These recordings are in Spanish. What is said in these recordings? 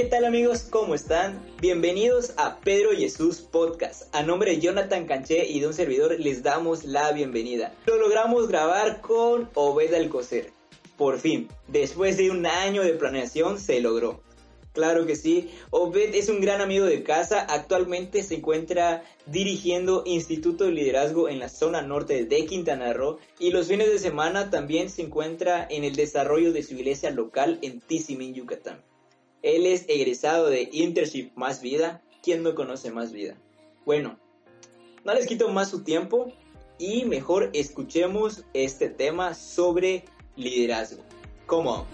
¿Qué tal amigos? ¿Cómo están? Bienvenidos a Pedro Jesús Podcast. A nombre de Jonathan Canché y de un servidor les damos la bienvenida. Lo logramos grabar con Obed Alcocer. Por fin, después de un año de planeación se logró. Claro que sí, Obed es un gran amigo de casa, actualmente se encuentra dirigiendo Instituto de Liderazgo en la zona norte de Quintana Roo y los fines de semana también se encuentra en el desarrollo de su iglesia local en Tizimín, Yucatán. Él es egresado de Internship Más Vida. ¿Quién no conoce Más Vida? Bueno, no les quito más su tiempo y mejor escuchemos este tema sobre liderazgo. ¿Cómo?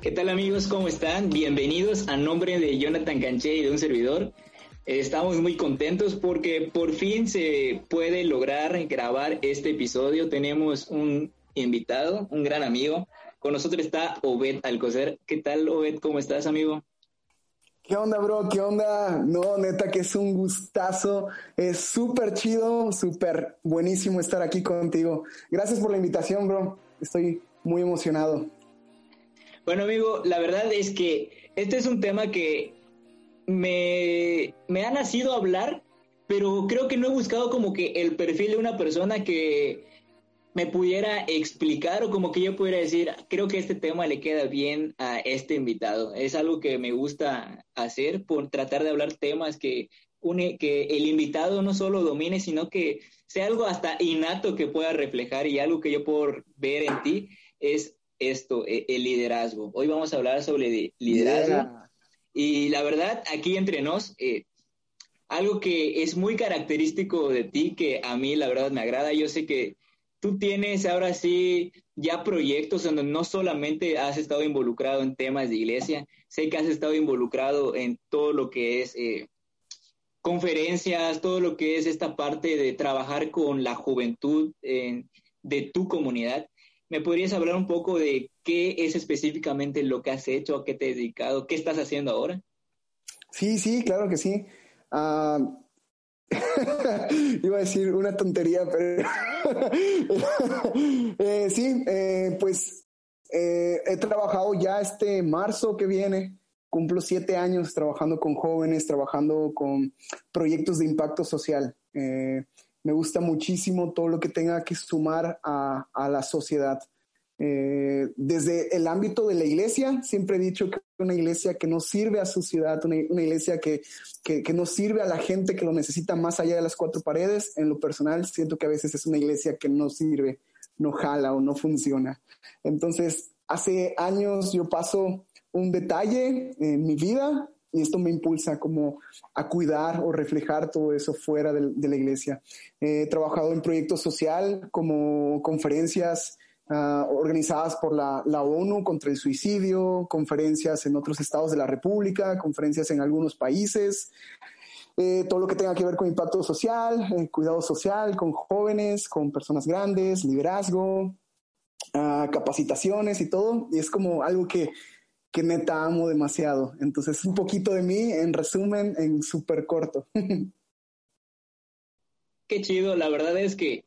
¿Qué tal amigos? ¿Cómo están? Bienvenidos a nombre de Jonathan Canché y de un servidor. Estamos muy contentos porque por fin se puede lograr grabar este episodio. Tenemos un invitado, un gran amigo. Con nosotros está Obed Alcocer. ¿Qué tal, Obed? ¿Cómo estás, amigo? ¿Qué onda, bro? ¿Qué onda? No, neta que es un gustazo. Es súper chido, súper buenísimo estar aquí contigo. Gracias por la invitación, bro. Estoy muy emocionado. Bueno, amigo, la verdad es que este es un tema que me, me ha nacido hablar, pero creo que no he buscado como que el perfil de una persona que me pudiera explicar o como que yo pudiera decir, creo que este tema le queda bien a este invitado. Es algo que me gusta hacer por tratar de hablar temas que une, que el invitado no solo domine, sino que sea algo hasta innato que pueda reflejar y algo que yo puedo ver en ti es esto, e, el liderazgo. Hoy vamos a hablar sobre liderazgo. Y la verdad, aquí entre nos, eh, algo que es muy característico de ti, que a mí la verdad me agrada, yo sé que tú tienes ahora sí ya proyectos donde no solamente has estado involucrado en temas de iglesia, sé que has estado involucrado en todo lo que es eh, conferencias, todo lo que es esta parte de trabajar con la juventud de tu comunidad. ¿Me podrías hablar un poco de qué es específicamente lo que has hecho, a qué te has dedicado, qué estás haciendo ahora? Sí, sí, claro que sí. Uh, iba a decir una tontería, pero eh, sí, eh, pues eh, he trabajado ya este marzo que viene, cumplo siete años trabajando con jóvenes, trabajando con proyectos de impacto social. Eh, me gusta muchísimo todo lo que tenga que sumar a, a la sociedad. Eh, desde el ámbito de la iglesia, siempre he dicho que una iglesia que no sirve a su ciudad, una, una iglesia que, que, que, no sirve a la gente que lo necesita más allá de las cuatro paredes, en lo personal siento que a veces es una iglesia que no sirve, no jala o no funciona. Entonces, hace años yo paso un detalle en mi vida y esto me impulsa como a cuidar o reflejar todo eso fuera de, de la iglesia. He trabajado en proyectos social como conferencias uh, organizadas por la, la, ONU contra el suicidio, conferencias en otros estados de la República, conferencias en algunos países. Eh, todo lo que tenga que ver con impacto social, eh, cuidado social, con jóvenes, con personas grandes, liderazgo, uh, capacitaciones y todo. Y es como algo que que neta amo demasiado. Entonces, un poquito de mí, en resumen, en súper corto. Qué chido, la verdad es que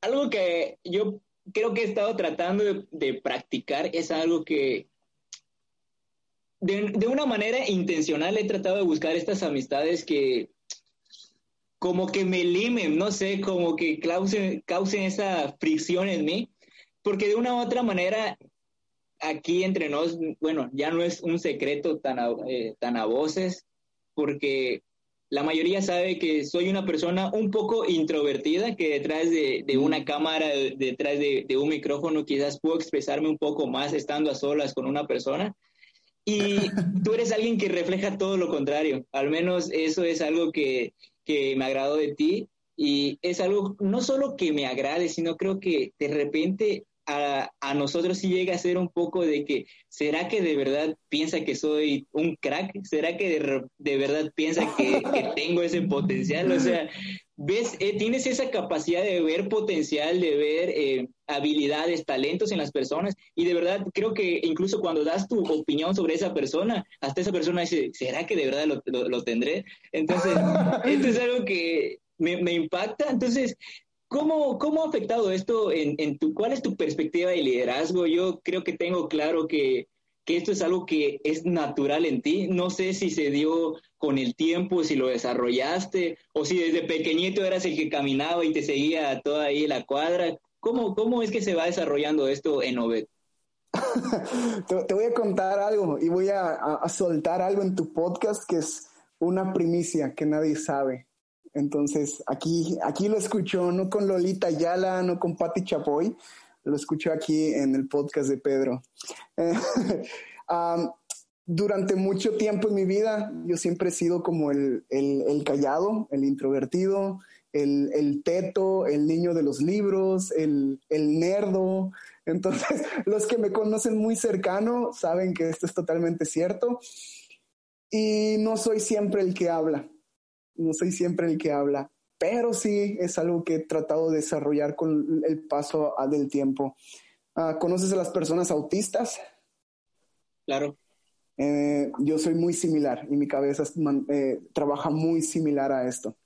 algo que yo creo que he estado tratando de, de practicar es algo que de, de, una manera intencional he tratado de buscar estas amistades que como que me limen, no sé, como que causen, causen esa fricción en mí, porque de una u otra manera aquí entre nos, bueno, ya no es un secreto tan a, eh, tan a voces, porque la mayoría sabe que soy una persona un poco introvertida, que detrás de, de una cámara, detrás de, de, un micrófono, quizás puedo expresarme un poco más estando a solas con una persona. Y tú eres alguien que refleja todo lo contrario. Al menos eso es algo que, que me agradó de ti. Y es algo no solo que me agrade, sino creo que de repente a, a, nosotros sí llega a ser un poco de que, ¿será que de verdad piensa que soy un crack? ¿Será que de, de verdad piensa que, que, tengo ese potencial? O sea, ves, eh, tienes esa capacidad de ver potencial, de ver eh, habilidades, talentos en las personas y de verdad creo que incluso cuando das tu opinión sobre esa persona, hasta esa persona dice, ¿será que de verdad lo, lo, lo tendré? Entonces, esto es algo que me, me impacta. Entonces, ¿Cómo, ¿Cómo ha afectado esto en, en, tu, cuál es tu perspectiva de liderazgo? Yo creo que tengo claro que, que, esto es algo que es natural en ti. No sé si se dio con el tiempo, si lo desarrollaste, o si desde pequeñito eras el que caminaba y te seguía toda ahí la cuadra. ¿Cómo, cómo es que se va desarrollando esto en Obed? te, voy a contar algo y voy a, a soltar algo en tu podcast que es una primicia que nadie sabe. Entonces, aquí, aquí lo escucho, no con Lolita Yala, no con Patti Chapoy, lo escucho aquí en el podcast de Pedro. durante mucho tiempo en mi vida, yo siempre he sido como el, el, el callado, el introvertido, el, el, teto, el niño de los libros, el, el nerdo. Entonces, los que me conocen muy cercano saben que esto es totalmente cierto. Y no soy siempre el que habla no soy siempre el que habla, pero sí es algo que he tratado de desarrollar con el paso del tiempo. Uh, ¿Conoces a las personas autistas? Claro. Eh, yo soy muy similar y mi cabeza eh, trabaja muy similar a esto.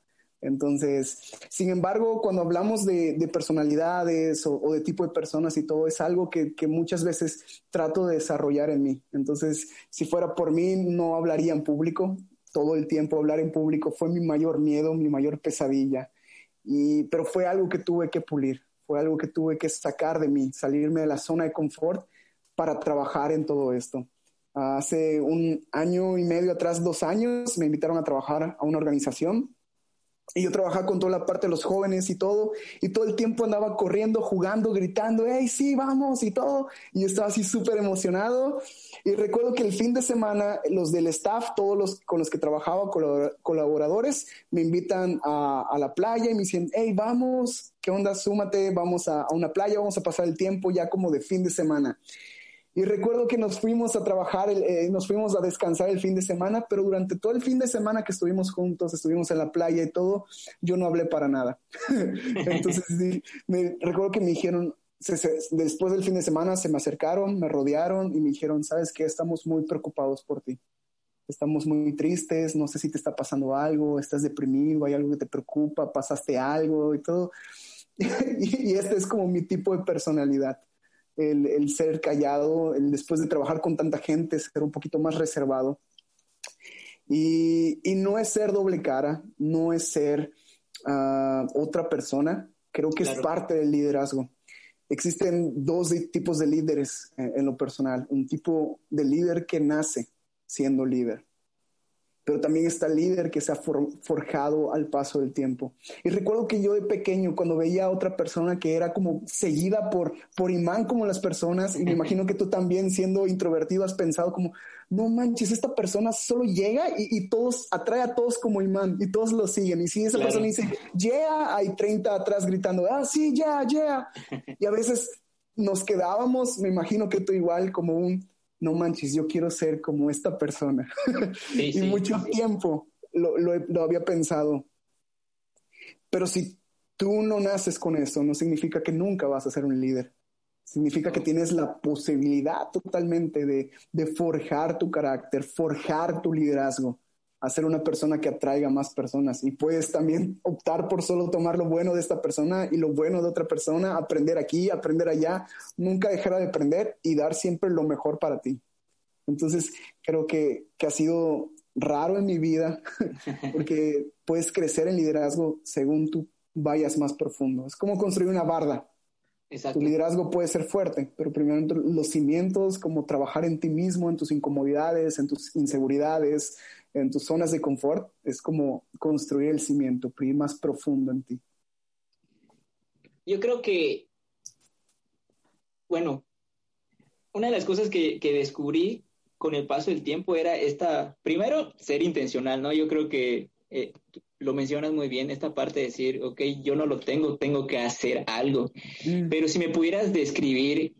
Entonces, sin embargo, cuando hablamos de, de personalidades o, o, de tipo de personas y todo, es algo que, que, muchas veces trato de desarrollar en mí. Entonces, si fuera por mí, no hablaría en público, todo el tiempo hablar en público fue mi mayor miedo, mi mayor pesadilla. Y, pero fue algo que tuve que pulir, fue algo que tuve que sacar de mí, salirme de la zona de confort para trabajar en todo esto. Hace un año y medio atrás, dos años, me invitaron a trabajar a una organización y yo trabajaba con toda la parte de los jóvenes y todo, y todo el tiempo andaba corriendo, jugando, gritando, hey, sí, vamos y todo. Y yo estaba así súper emocionado. Y recuerdo que el fin de semana, los del staff, todos los con los que trabajaba, colaboradores, me invitan a, la playa y me dicen, hey, vamos, ¿qué onda? Súmate, vamos a una playa, vamos a pasar el tiempo ya como de fin de semana. Y recuerdo que nos fuimos a trabajar, eh, nos fuimos a descansar el fin de semana, pero durante todo el fin de semana que estuvimos juntos, estuvimos en la playa y todo, yo no hablé para nada. Entonces, sí, me, recuerdo que me dijeron, se, se, después del fin de semana se me acercaron, me rodearon y me dijeron, sabes que estamos muy preocupados por ti. Estamos muy tristes, no sé si te está pasando algo, estás deprimido, hay algo que te preocupa, pasaste algo y todo. y, y este es como mi tipo de personalidad el, el, ser callado, el después de trabajar con tanta gente, ser un poquito más reservado. Y, y no es ser doble cara, no es ser uh, otra persona, creo que claro. es parte del liderazgo. Existen dos tipos de líderes en, en lo personal, un tipo de líder que nace siendo líder pero también está el líder que se ha for forjado al paso del tiempo. Y recuerdo que yo de pequeño, cuando veía a otra persona que era como seguida por, por imán como las personas, y me imagino que tú también siendo introvertido has pensado como, no manches, esta persona solo llega y, y todos atrae a todos como imán y todos lo siguen. Y si esa claro. persona dice, yeah, hay 30 atrás gritando, ah, sí, ya, yeah, yeah. Y a veces nos quedábamos, me imagino que tú igual, como un no manches, yo quiero ser como esta persona. Sí, y mucho sí. tiempo lo, lo, lo, había pensado. Pero si tú no naces con eso, no significa que nunca vas a ser un líder. Significa que tienes la posibilidad totalmente de, de forjar tu carácter, forjar tu liderazgo, hacer una persona que atraiga más personas. Y puedes también optar por solo tomar lo bueno de esta persona y lo bueno de otra persona, aprender aquí, aprender allá, nunca dejar de aprender y dar siempre lo mejor para ti. Entonces, creo que, que ha sido raro en mi vida porque puedes crecer en liderazgo según tú vayas más profundo. Es como construir una barda. Exacto. Tu liderazgo puede ser fuerte, pero primero los cimientos, como trabajar en ti mismo, en tus incomodidades, en tus inseguridades, en tus zonas de confort, es como construir el cimiento, ir más profundo en ti. Yo creo que, bueno, una de las cosas que, que descubrí con el paso del tiempo era esta, primero, ser intencional, ¿no? Yo creo que eh, lo mencionas muy bien, esta parte de decir, ok, yo no lo tengo, tengo que hacer algo. Mm. Pero si me pudieras describir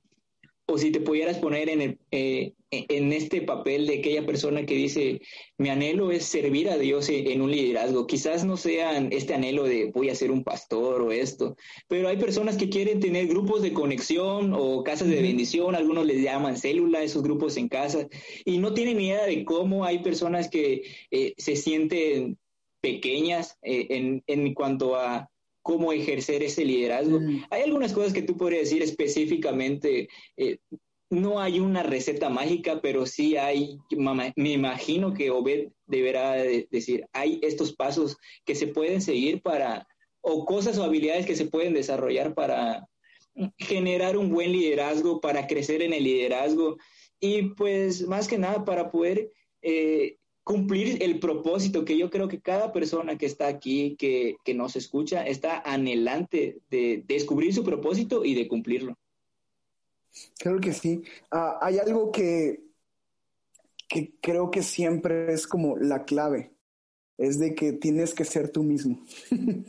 o si te pudieras poner en, el, eh, en este papel de aquella persona que dice, mi anhelo es servir a Dios en un liderazgo. Quizás no sean este anhelo de voy a ser un pastor o esto, pero hay personas que quieren tener grupos de conexión o casas de bendición, algunos les llaman célula, esos grupos en casa, y no tienen ni idea de cómo hay personas que eh, se sienten pequeñas eh, en, en cuanto a cómo ejercer ese liderazgo. Mm. Hay algunas cosas que tú podrías decir específicamente. Eh, no hay una receta mágica, pero sí hay, me imagino que Obed deberá decir, hay estos pasos que se pueden seguir para, o cosas o habilidades que se pueden desarrollar para generar un buen liderazgo, para crecer en el liderazgo y pues más que nada para poder eh, cumplir el propósito que yo creo que cada persona que está aquí, que, nos escucha, está anhelante de, descubrir su propósito y de cumplirlo. Creo que sí. Ah, hay algo que, que creo que siempre es como la clave, es de que tienes que ser tú mismo.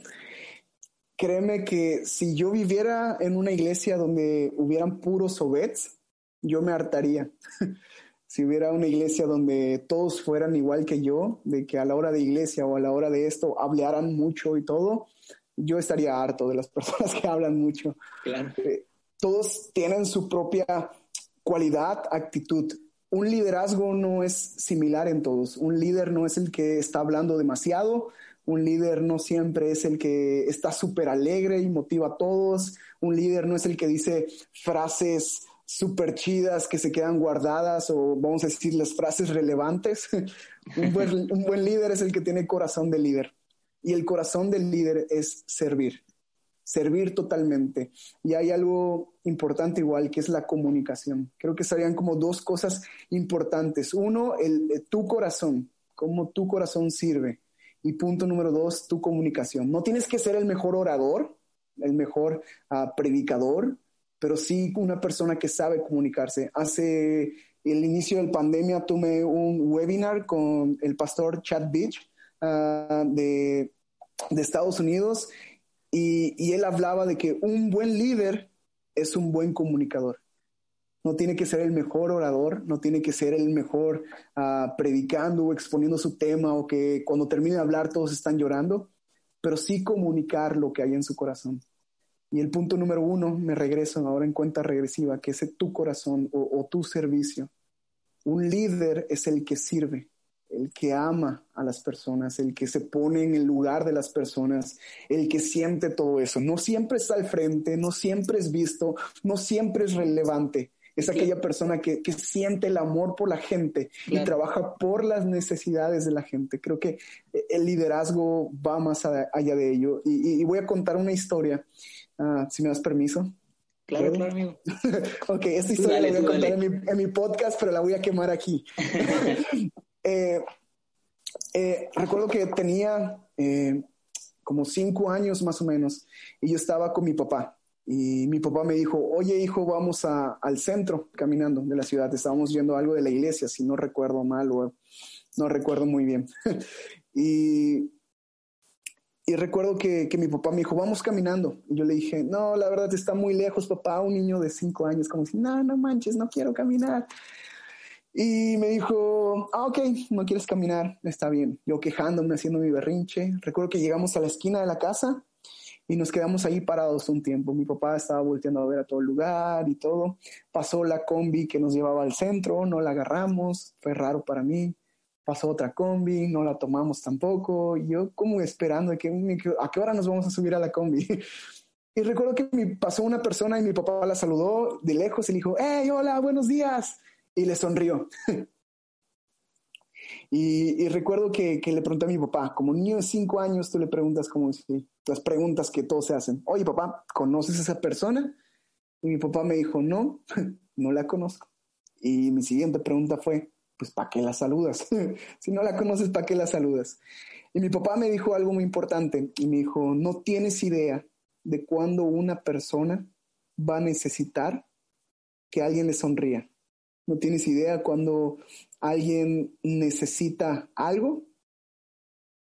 Créeme que si yo viviera en una iglesia donde hubieran puros obets, yo me hartaría. si hubiera una iglesia donde todos fueran igual que yo, de que a la hora de iglesia o a la hora de esto hablaran mucho y todo, yo estaría harto de las personas que hablan mucho. Eh, todos tienen su propia cualidad, actitud. Un liderazgo no es similar en todos. Un líder no es el que está hablando demasiado. Un líder no siempre es el que está súper alegre y motiva a todos. Un líder no es el que dice frases súper chidas que se quedan guardadas o vamos a decir las frases relevantes. un, buen, líder es el que tiene corazón de líder y el corazón del líder es servir, servir totalmente. Y hay algo importante igual que es la comunicación. Creo que serían como dos cosas importantes. Uno, el, tu corazón, cómo tu corazón sirve. Y punto número dos, tu comunicación. No tienes que ser el mejor orador, el mejor uh, predicador, pero sí una persona que sabe comunicarse. Hace el inicio de la pandemia tuve un webinar con el pastor Chad Beach ah, de, Estados Unidos y, él hablaba de que un buen líder es un buen comunicador. No tiene que ser el mejor orador, no tiene que ser el mejor ah, predicando o exponiendo su tema o que cuando termine de hablar todos están llorando, pero sí comunicar lo que hay en su corazón. Y el punto número uno, me regreso ahora en cuenta regresiva, que es tu corazón o, tu servicio. Un líder es el que sirve, el que ama a las personas, el que se pone en el lugar de las personas, el que siente todo eso. No siempre está al frente, no siempre es visto, no siempre es relevante. Es aquella persona que, siente el amor por la gente y trabaja por las necesidades de la gente. Creo que el liderazgo va más allá de ello. y voy a contar una historia Ah, si me das permiso. Claro, claro, amigo. ok, esta historia la voy a contar en mi, podcast, pero la voy a quemar aquí. Eh, eh, recuerdo que tenía eh, como cinco años más o menos y yo estaba con mi papá. Y mi papá me dijo, oye hijo, vamos al centro caminando de la ciudad. Estábamos viendo algo de la iglesia, si no recuerdo mal o no recuerdo muy bien. y y recuerdo que, mi papá me dijo, vamos caminando. Y yo le dije, no, la verdad está muy lejos, papá. Un niño de cinco años, como si, no, no manches, no quiero caminar. Y me dijo, ah, ok, no quieres caminar, está bien. Yo quejándome, haciendo mi berrinche. Recuerdo que llegamos a la esquina de la casa y nos quedamos ahí parados un tiempo. Mi papá estaba volteando a ver a todo el lugar y todo. Pasó la combi que nos llevaba al centro, no la agarramos, fue raro para mí pasó otra combi, no la tomamos tampoco, yo como esperando que, a qué hora nos vamos a subir a la combi. Y recuerdo que me pasó una persona y mi papá la saludó de lejos y le dijo, hey, hola, buenos días. Y le sonrió. y, recuerdo que, le pregunté a mi papá, como niño de cinco años, tú le preguntas como si, las preguntas que todos se hacen. Oye, papá, ¿conoces a esa persona? Y mi papá me dijo, no, no la conozco. Y mi siguiente pregunta fue, pues ¿para qué la saludas? si no la conoces, ¿para qué la saludas? Y mi papá me dijo algo muy importante y me dijo, no tienes idea de cuándo una persona va a necesitar que alguien le sonría. No tienes idea cuando alguien necesita algo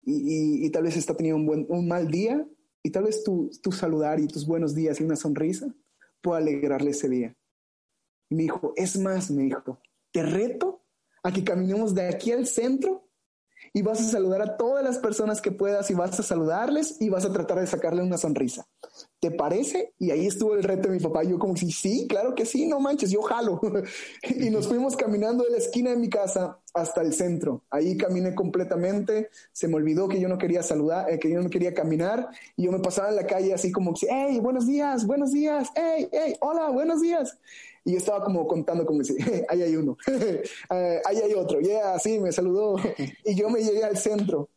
y, tal vez está teniendo un, buen, un mal día y tal vez tu, tu saludar y tus buenos días y una sonrisa pueda alegrarle ese día. Y me dijo, es más, me dijo, te reto a que caminemos de aquí al centro y vas a saludar a todas las personas que puedas y vas a saludarles y vas a tratar de sacarle una sonrisa. ¿Te parece? Y ahí estuvo el reto de mi papá. Yo como si, sí, claro que sí, no manches, yo jalo. y nos fuimos caminando de la esquina de mi casa hasta el centro. Ahí caminé completamente. Se me olvidó que yo no quería saludar, eh, que yo no quería caminar. Y yo me pasaba en la calle así como, hey, buenos días, buenos días, hey, hey, hola, buenos días. Y yo estaba como contando como si, ahí hay uno, eh, ahí hay otro, yeah, sí, me saludó. Y yo me llegué al centro.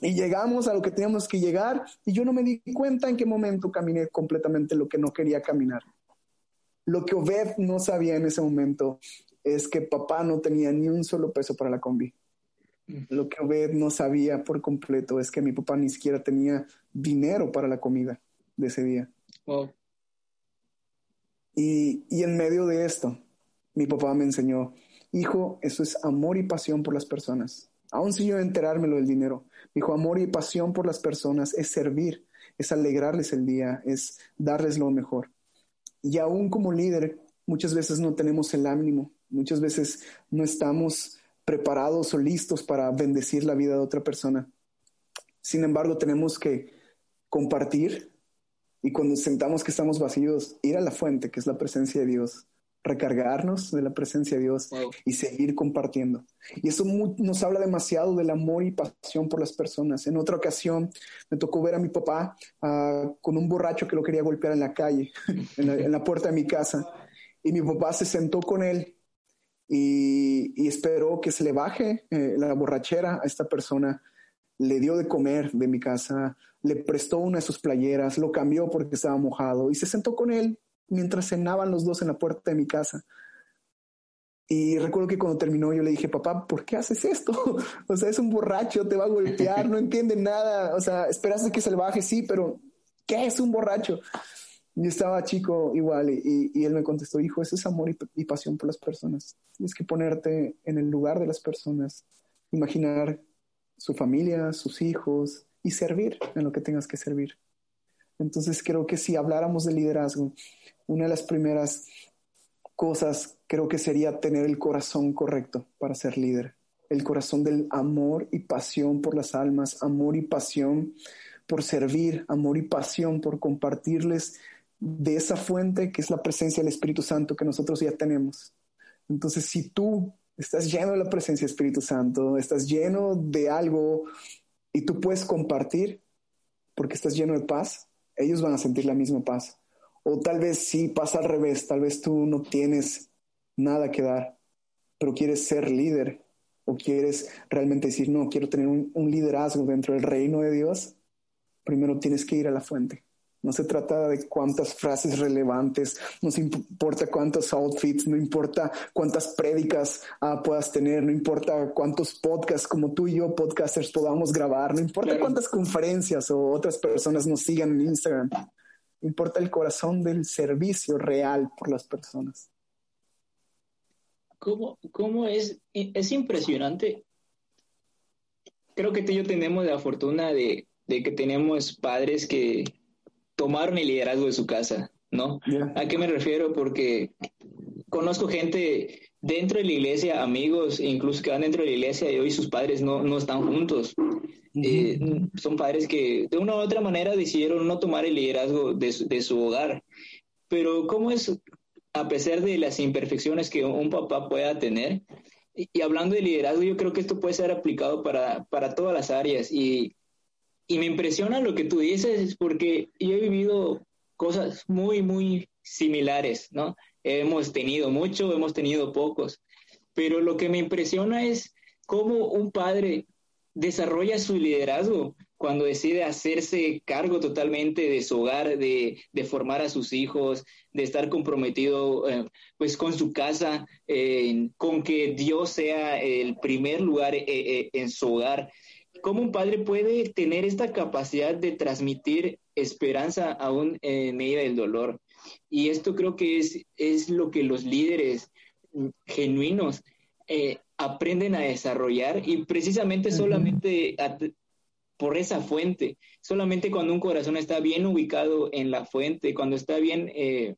Y llegamos a lo que teníamos que llegar y yo no me di cuenta en qué momento caminé completamente lo que no quería caminar. Lo que Obed no sabía en ese momento es que papá no tenía ni un solo peso para la combi. Lo que Obed no sabía por completo es que mi papá ni siquiera tenía dinero para la comida de ese día. Y, en medio de esto, mi papá me enseñó, hijo, eso es amor y pasión por las personas. Aún si yo enterármelo del dinero, dijo, amor y pasión por las personas es servir, es alegrarles el día, es darles lo mejor. Y aún como líder, muchas veces no tenemos el ánimo, muchas veces no estamos preparados o listos para bendecir la vida de otra persona. Sin embargo, tenemos que compartir y cuando sentamos que estamos vacíos, ir a la fuente, que es la presencia de Dios, recargarnos de la presencia de Dios y seguir compartiendo. Y eso nos habla demasiado del amor y pasión por las personas. En otra ocasión me tocó ver a mi papá uh, con un borracho que lo quería golpear en la calle, en, la, puerta de mi casa. Y mi papá se sentó con él y, y esperó que se le baje eh, la borrachera a esta persona. Le dio de comer de mi casa, le prestó una de sus playeras, lo cambió porque estaba mojado y se sentó con él mientras cenaban los dos en la puerta de mi casa. Y recuerdo que cuando terminó yo le dije, papá, ¿por qué haces esto? o sea, es un borracho, te va a golpear, no entiende nada. O sea, esperaste que se le baje, sí, pero ¿qué es un borracho? Yo estaba chico igual y, él me contestó, hijo, eso es amor y, y, pasión por las personas. Tienes que ponerte en el lugar de las personas, imaginar su familia, sus hijos y servir en lo que tengas que servir. Entonces creo que si habláramos de liderazgo, una de las primeras cosas creo que sería tener el corazón correcto para ser líder. El corazón del amor y pasión por las almas, amor y pasión por servir, amor y pasión por compartirles de esa fuente que es la presencia del Espíritu Santo que nosotros ya tenemos. Entonces, si tú estás lleno de la presencia del Espíritu Santo, estás lleno de algo y tú puedes compartir porque estás lleno de paz, ellos van a sentir la misma paz. O tal vez sí pasa al revés, tal vez tú no tienes nada que dar, pero quieres ser líder o quieres realmente decir, no, quiero tener un, liderazgo dentro del reino de Dios, primero tienes que ir a la fuente. No se trata de cuántas frases relevantes, no se importa cuántos outfits, no importa cuántas prédicas ah, puedas tener, no importa cuántos podcasts como tú y yo, podcasters, podamos grabar, no importa cuántas conferencias o otras personas nos sigan en Instagram importa el corazón del servicio real por las personas. ¿Cómo, cómo es? Es impresionante. Creo que tú y yo tenemos la fortuna de, que tenemos padres que tomaron el liderazgo de su casa, ¿no? ¿A qué me refiero? Porque conozco gente dentro de la iglesia, amigos, incluso que van dentro de la iglesia y hoy sus padres no, no están juntos. Eh, son padres que de una u otra manera decidieron no tomar el liderazgo de su, hogar. Pero ¿cómo es, a pesar de las imperfecciones que un papá pueda tener, y, hablando de liderazgo, yo creo que esto puede ser aplicado para, para todas las áreas. Y, y me impresiona lo que tú dices, porque yo he vivido cosas muy, muy similares, ¿no? Hemos tenido mucho, hemos tenido pocos, pero lo que me impresiona es cómo un padre desarrolla su liderazgo cuando decide hacerse cargo totalmente de su hogar, de, formar a sus hijos, de estar comprometido eh, pues con su casa, con que Dios sea el primer lugar eh, eh, en su hogar. ¿Cómo un padre puede tener esta capacidad de transmitir esperanza aún en medio del dolor? Y esto creo que es, es lo que los líderes genuinos aprenden a desarrollar y precisamente solamente por esa fuente. Solamente cuando un corazón está bien ubicado en la fuente, cuando está bien, eh,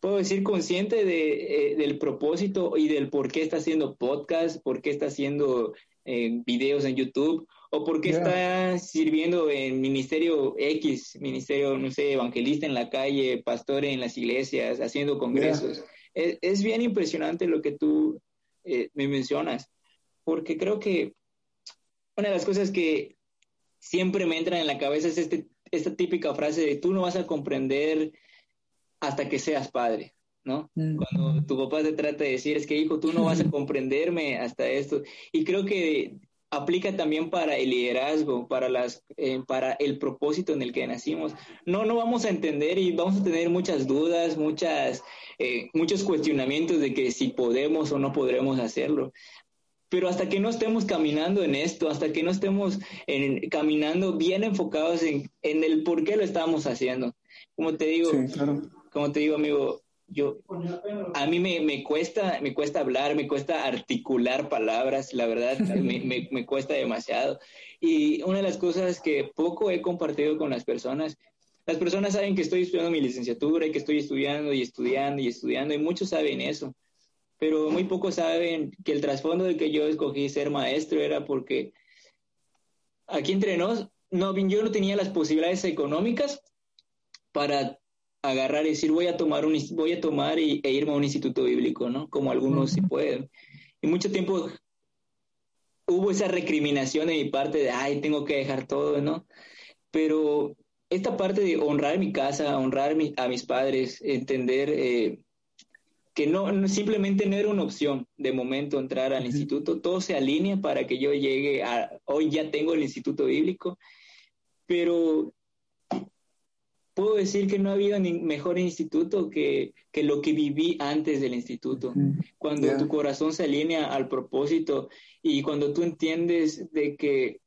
puedo decir, consciente de, eh, del propósito y del por qué está haciendo podcast, por qué está haciendo eh, videos en YouTube o por qué está sirviendo en ministerio X, ministerio, no sé, evangelista en la calle, pastor en las iglesias, haciendo congresos. Es, bien impresionante lo que tú me mencionas, porque creo que una de las cosas que siempre me entra en la cabeza es este, esta típica frase de tú no vas a comprender hasta que seas padre, ¿no? Mm. Cuando tu papá te trata de decir, es que hijo, tú no vas a comprenderme hasta esto. Y creo que aplica también para el liderazgo, para las, eh, para el propósito en el que nacimos. No, no vamos a entender y vamos a tener muchas dudas, muchas, eh, muchos cuestionamientos de que si podemos o no podremos hacerlo. Pero hasta que no estemos caminando en esto, hasta que no estemos caminando bien enfocados en, el por qué lo estamos haciendo. Como te digo, como te digo, amigo, yo a mí me, cuesta me cuesta hablar me cuesta articular palabras la verdad me, me, cuesta demasiado. Y una de las cosas que poco he compartido con las personas las personas saben que estoy estudiando mi licenciatura y que estoy estudiando y estudiando y estudiando y muchos saben eso pero muy pocos saben que el trasfondo de que yo escogí ser maestro era porque aquí entre nos, no, yo no tenía las posibilidades económicas para agarrar y decir voy a tomar un voy a tomar y, e irme a un instituto bíblico, ¿no? Como algunos sí pueden. Y mucho tiempo hubo esa recriminación de mi parte de ay, tengo que dejar todo, ¿no? Pero esta parte de honrar mi casa, honrar a mis padres, entender eh, que no, simplemente no era una opción de momento entrar al instituto, todo se alinea para que yo llegue a, hoy ya tengo el instituto bíblico, pero puedo decir que no ha habido ni mejor instituto que, que lo que viví antes del instituto, cuando tu corazón se alinea al propósito y cuando tú entiendes de que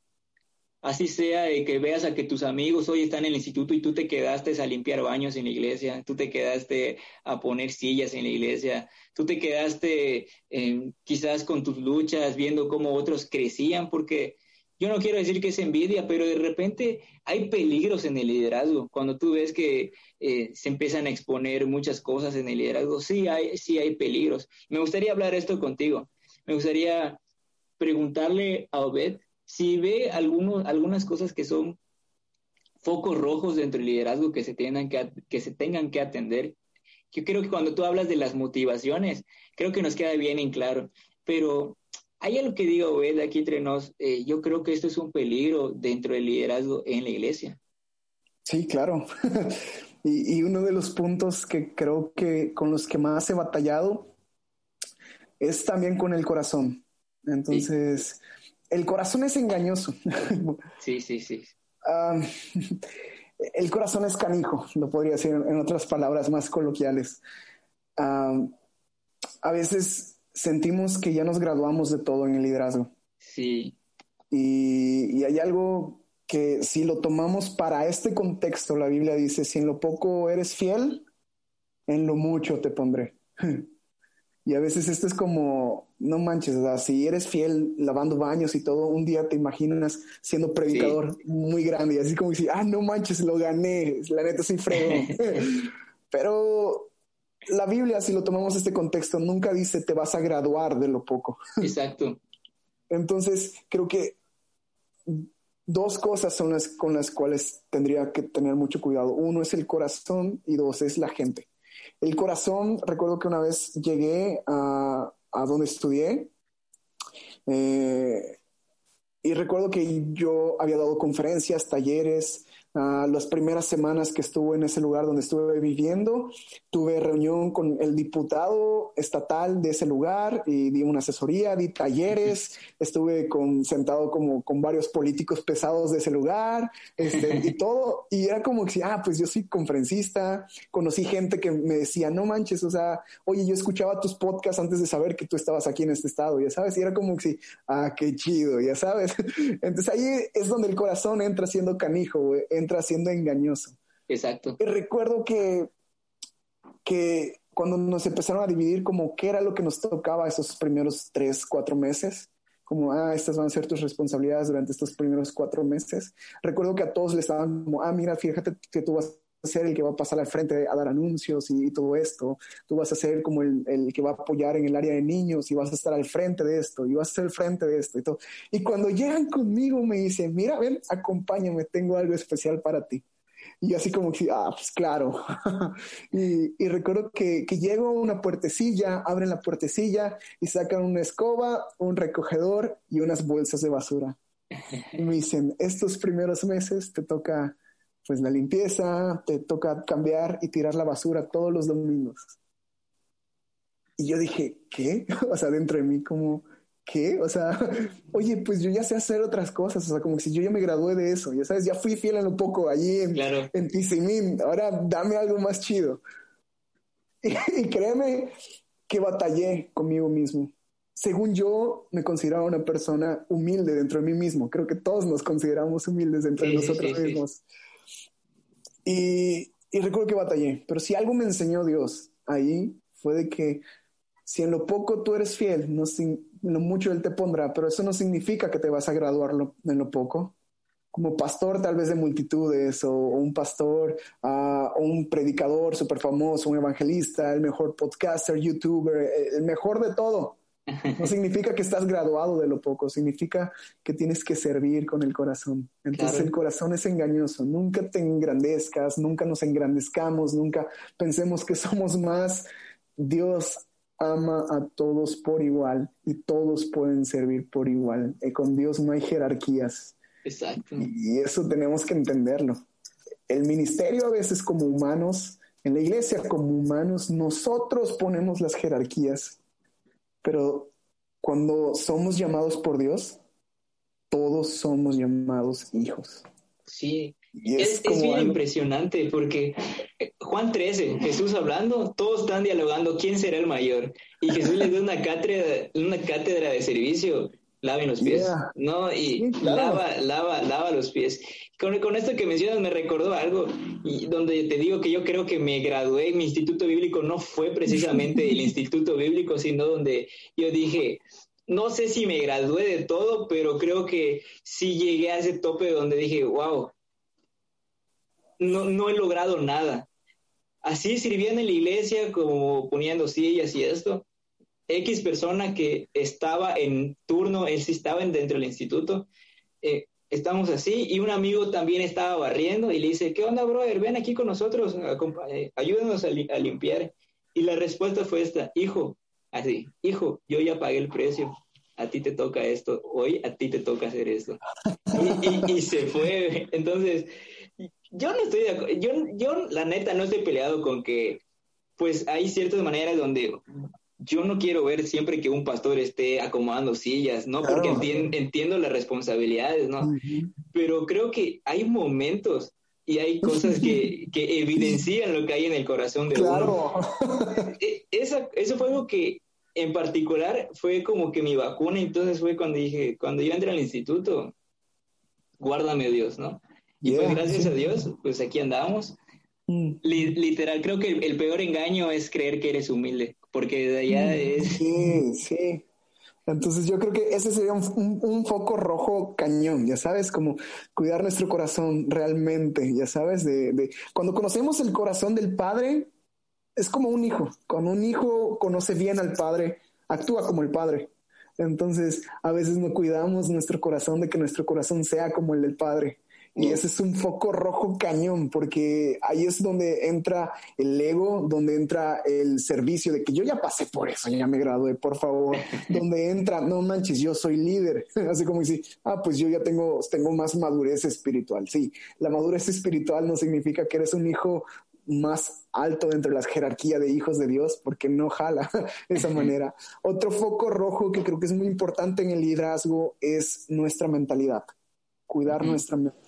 Así sea de que veas a que tus amigos hoy están en el instituto y tú te quedaste a limpiar baños en la iglesia, tú te quedaste a poner sillas en la iglesia, tú te quedaste eh, quizás con tus luchas viendo cómo otros crecían, porque yo no quiero decir que es envidia, pero de repente hay peligros en el liderazgo. Cuando tú ves que eh, se empiezan a exponer muchas cosas en el liderazgo, sí hay, sí hay peligros. Me gustaría hablar esto contigo. Me gustaría preguntarle a Obed si ve algunos, algunas cosas que son focos rojos dentro del liderazgo que se, tengan que, que se tengan que atender, yo creo que cuando tú hablas de las motivaciones, creo que nos queda bien en claro, pero hay algo que digo, Obed, aquí entre nos, eh, yo creo que esto es un peligro dentro del liderazgo en la iglesia. Sí, claro. y, y, uno de los puntos que creo que con los que más he batallado es también con el corazón. Entonces, el corazón es engañoso. Sí, sí, sí. el corazón es canijo, lo podría decir en otras palabras más coloquiales. a veces sentimos que ya nos graduamos de todo en el liderazgo. Sí. Y, y hay algo que si lo tomamos para este contexto, la Biblia dice, si en lo poco eres fiel, en lo mucho te pondré. Y a veces esto es como, no manches, sea, si eres fiel lavando baños y todo, un día te imaginas siendo predicador muy grande y así como decir, ah, no manches, lo gané, la neta soy frego. Pero la Biblia, si lo tomamos este contexto, nunca dice te vas a graduar de lo poco. Exacto. Entonces, creo que dos cosas son las con las cuales tendría que tener mucho cuidado. Uno es el corazón y dos es la gente. El corazón, recuerdo que una vez llegué a, donde estudié eh, y recuerdo que yo había dado conferencias, talleres, las primeras semanas que estuve en ese lugar donde estuve viviendo, tuve reunión con el diputado estatal de ese lugar y di una asesoría, di talleres, estuve con, sentado como con varios políticos pesados de ese lugar este, y todo. Y era como que, ah, pues yo soy conferencista, conocí gente que me decía, no manches, o sea, oye, yo escuchaba tus podcasts antes de saber que tú estabas aquí en este estado, ya sabes, y era como que, ah, qué chido, ya sabes. Entonces ahí es donde el corazón entra siendo canijo, güey entra siendo engañoso. Exacto. Y recuerdo que, que cuando nos empezaron a dividir como qué era lo que nos tocaba esos primeros tres, cuatro meses, como, ah, estas van a ser tus responsabilidades durante estos primeros cuatro meses. Recuerdo que a todos les estaban como, ah, mira, fíjate que tú vas ser el que va a pasar al frente a dar anuncios y, todo esto. Tú vas a ser como el, el, que va a apoyar en el área de niños y vas a estar al frente de esto y vas a ser el frente de esto y todo. Y cuando llegan conmigo me dicen, mira, ven, acompáñame, tengo algo especial para ti. Y así como que, ah, pues claro. y, y, recuerdo que, que llego a una puertecilla, abren la puertecilla y sacan una escoba, un recogedor y unas bolsas de basura. Y me dicen, estos primeros meses te toca pues la limpieza, te toca cambiar y tirar la basura todos los domingos. Y yo dije, ¿qué? o sea, dentro de mí como, ¿qué? O sea, oye, pues yo ya sé hacer otras cosas, o sea, como si yo ya me gradué de eso, ya sabes, ya fui fiel en un poco allí en, claro. en ahora dame algo más chido. Y, créeme que batallé conmigo mismo. Según yo, me consideraba una persona humilde dentro de mí mismo. Creo que todos nos consideramos humildes dentro de nosotros mismos. Y, recuerdo que batallé, pero si algo me enseñó Dios ahí fue de que si en lo poco tú eres fiel, no, lo mucho Él te pondrá, pero eso no significa que te vas a graduar en lo poco. Como pastor tal vez de multitudes o, un pastor uh, o un predicador súper famoso, un evangelista, el mejor podcaster, youtuber, el mejor de todo. No significa que estás graduado de lo poco, significa que tienes que servir con el corazón. Entonces el corazón es engañoso. Nunca te engrandezcas, nunca nos engrandezcamos, nunca pensemos que somos más. Dios ama a todos por igual y todos pueden servir por igual. Y con Dios no hay jerarquías. Exacto. Y eso tenemos que entenderlo. El ministerio a veces como humanos, en la iglesia como humanos, nosotros ponemos las jerarquías, pero cuando somos llamados por Dios, todos somos llamados hijos. Sí, es, bien impresionante porque eh, Juan 13, Jesús hablando, todos están dialogando quién será el mayor. Y Jesús les da una cátedra, una cátedra de servicio, laven los pies, ¿no? Y lava, lava, lava los pies. Con, con, esto que mencionas me recordó algo y donde te digo que yo creo que me gradué en mi instituto bíblico no fue precisamente el instituto bíblico, sino donde yo dije, no sé si me gradué de todo, pero creo que sí llegué a ese tope donde dije, wow, no, no he logrado nada. Así sirviendo en la iglesia, como poniendo sillas y esto. X persona que estaba en turno, él sí estaba dentro del instituto, eh, estamos así, y un amigo también estaba barriendo y le dice, ¿qué onda, brother? Ven aquí con nosotros, eh, ayúdanos a, limpiar. Y la respuesta fue esta, hijo, así, hijo, yo ya pagué el precio, a ti te toca esto, hoy a ti te toca hacer esto. y se fue. Entonces, yo no estoy de acuerdo, yo, yo la neta no estoy peleado con que, pues hay ciertas maneras donde yo no quiero ver siempre que un pastor esté acomodando sillas, ¿no? Porque entiendo las responsabilidades, ¿no? Pero creo que hay momentos y hay cosas que, que, evidencian lo que hay en el corazón de claro. uno. E, esa, eso fue algo que en particular fue como que mi vacuna, entonces fue cuando dije, cuando yo entré al instituto, guárdame Dios, ¿no? Y pues gracias a Dios, pues aquí andamos. Mm. literal, creo que el, peor engaño es creer que eres humilde, porque de allá mm, es... Sí, sí. Entonces yo creo que ese sería un, foco rojo cañón, ya sabes, como cuidar nuestro corazón realmente, ya sabes, de, de, cuando conocemos el corazón del Padre, es como un hijo. Cuando un hijo conoce bien al Padre, actúa como el Padre. Entonces, a veces no cuidamos nuestro corazón de que nuestro corazón sea como el del Padre. Y ese es un foco rojo cañón, porque ahí es donde entra el ego, donde entra el servicio de que yo ya pasé por eso, ya me gradué, por favor. donde entra, no manches, yo soy líder. Así como decir, ah, pues yo ya tengo, tengo más madurez espiritual. Sí, la madurez espiritual no significa que eres un hijo más alto dentro de la jerarquía de hijos de Dios, porque no jala de esa manera. Otro foco rojo que creo que es muy importante en el liderazgo es nuestra mentalidad, cuidar nuestra mente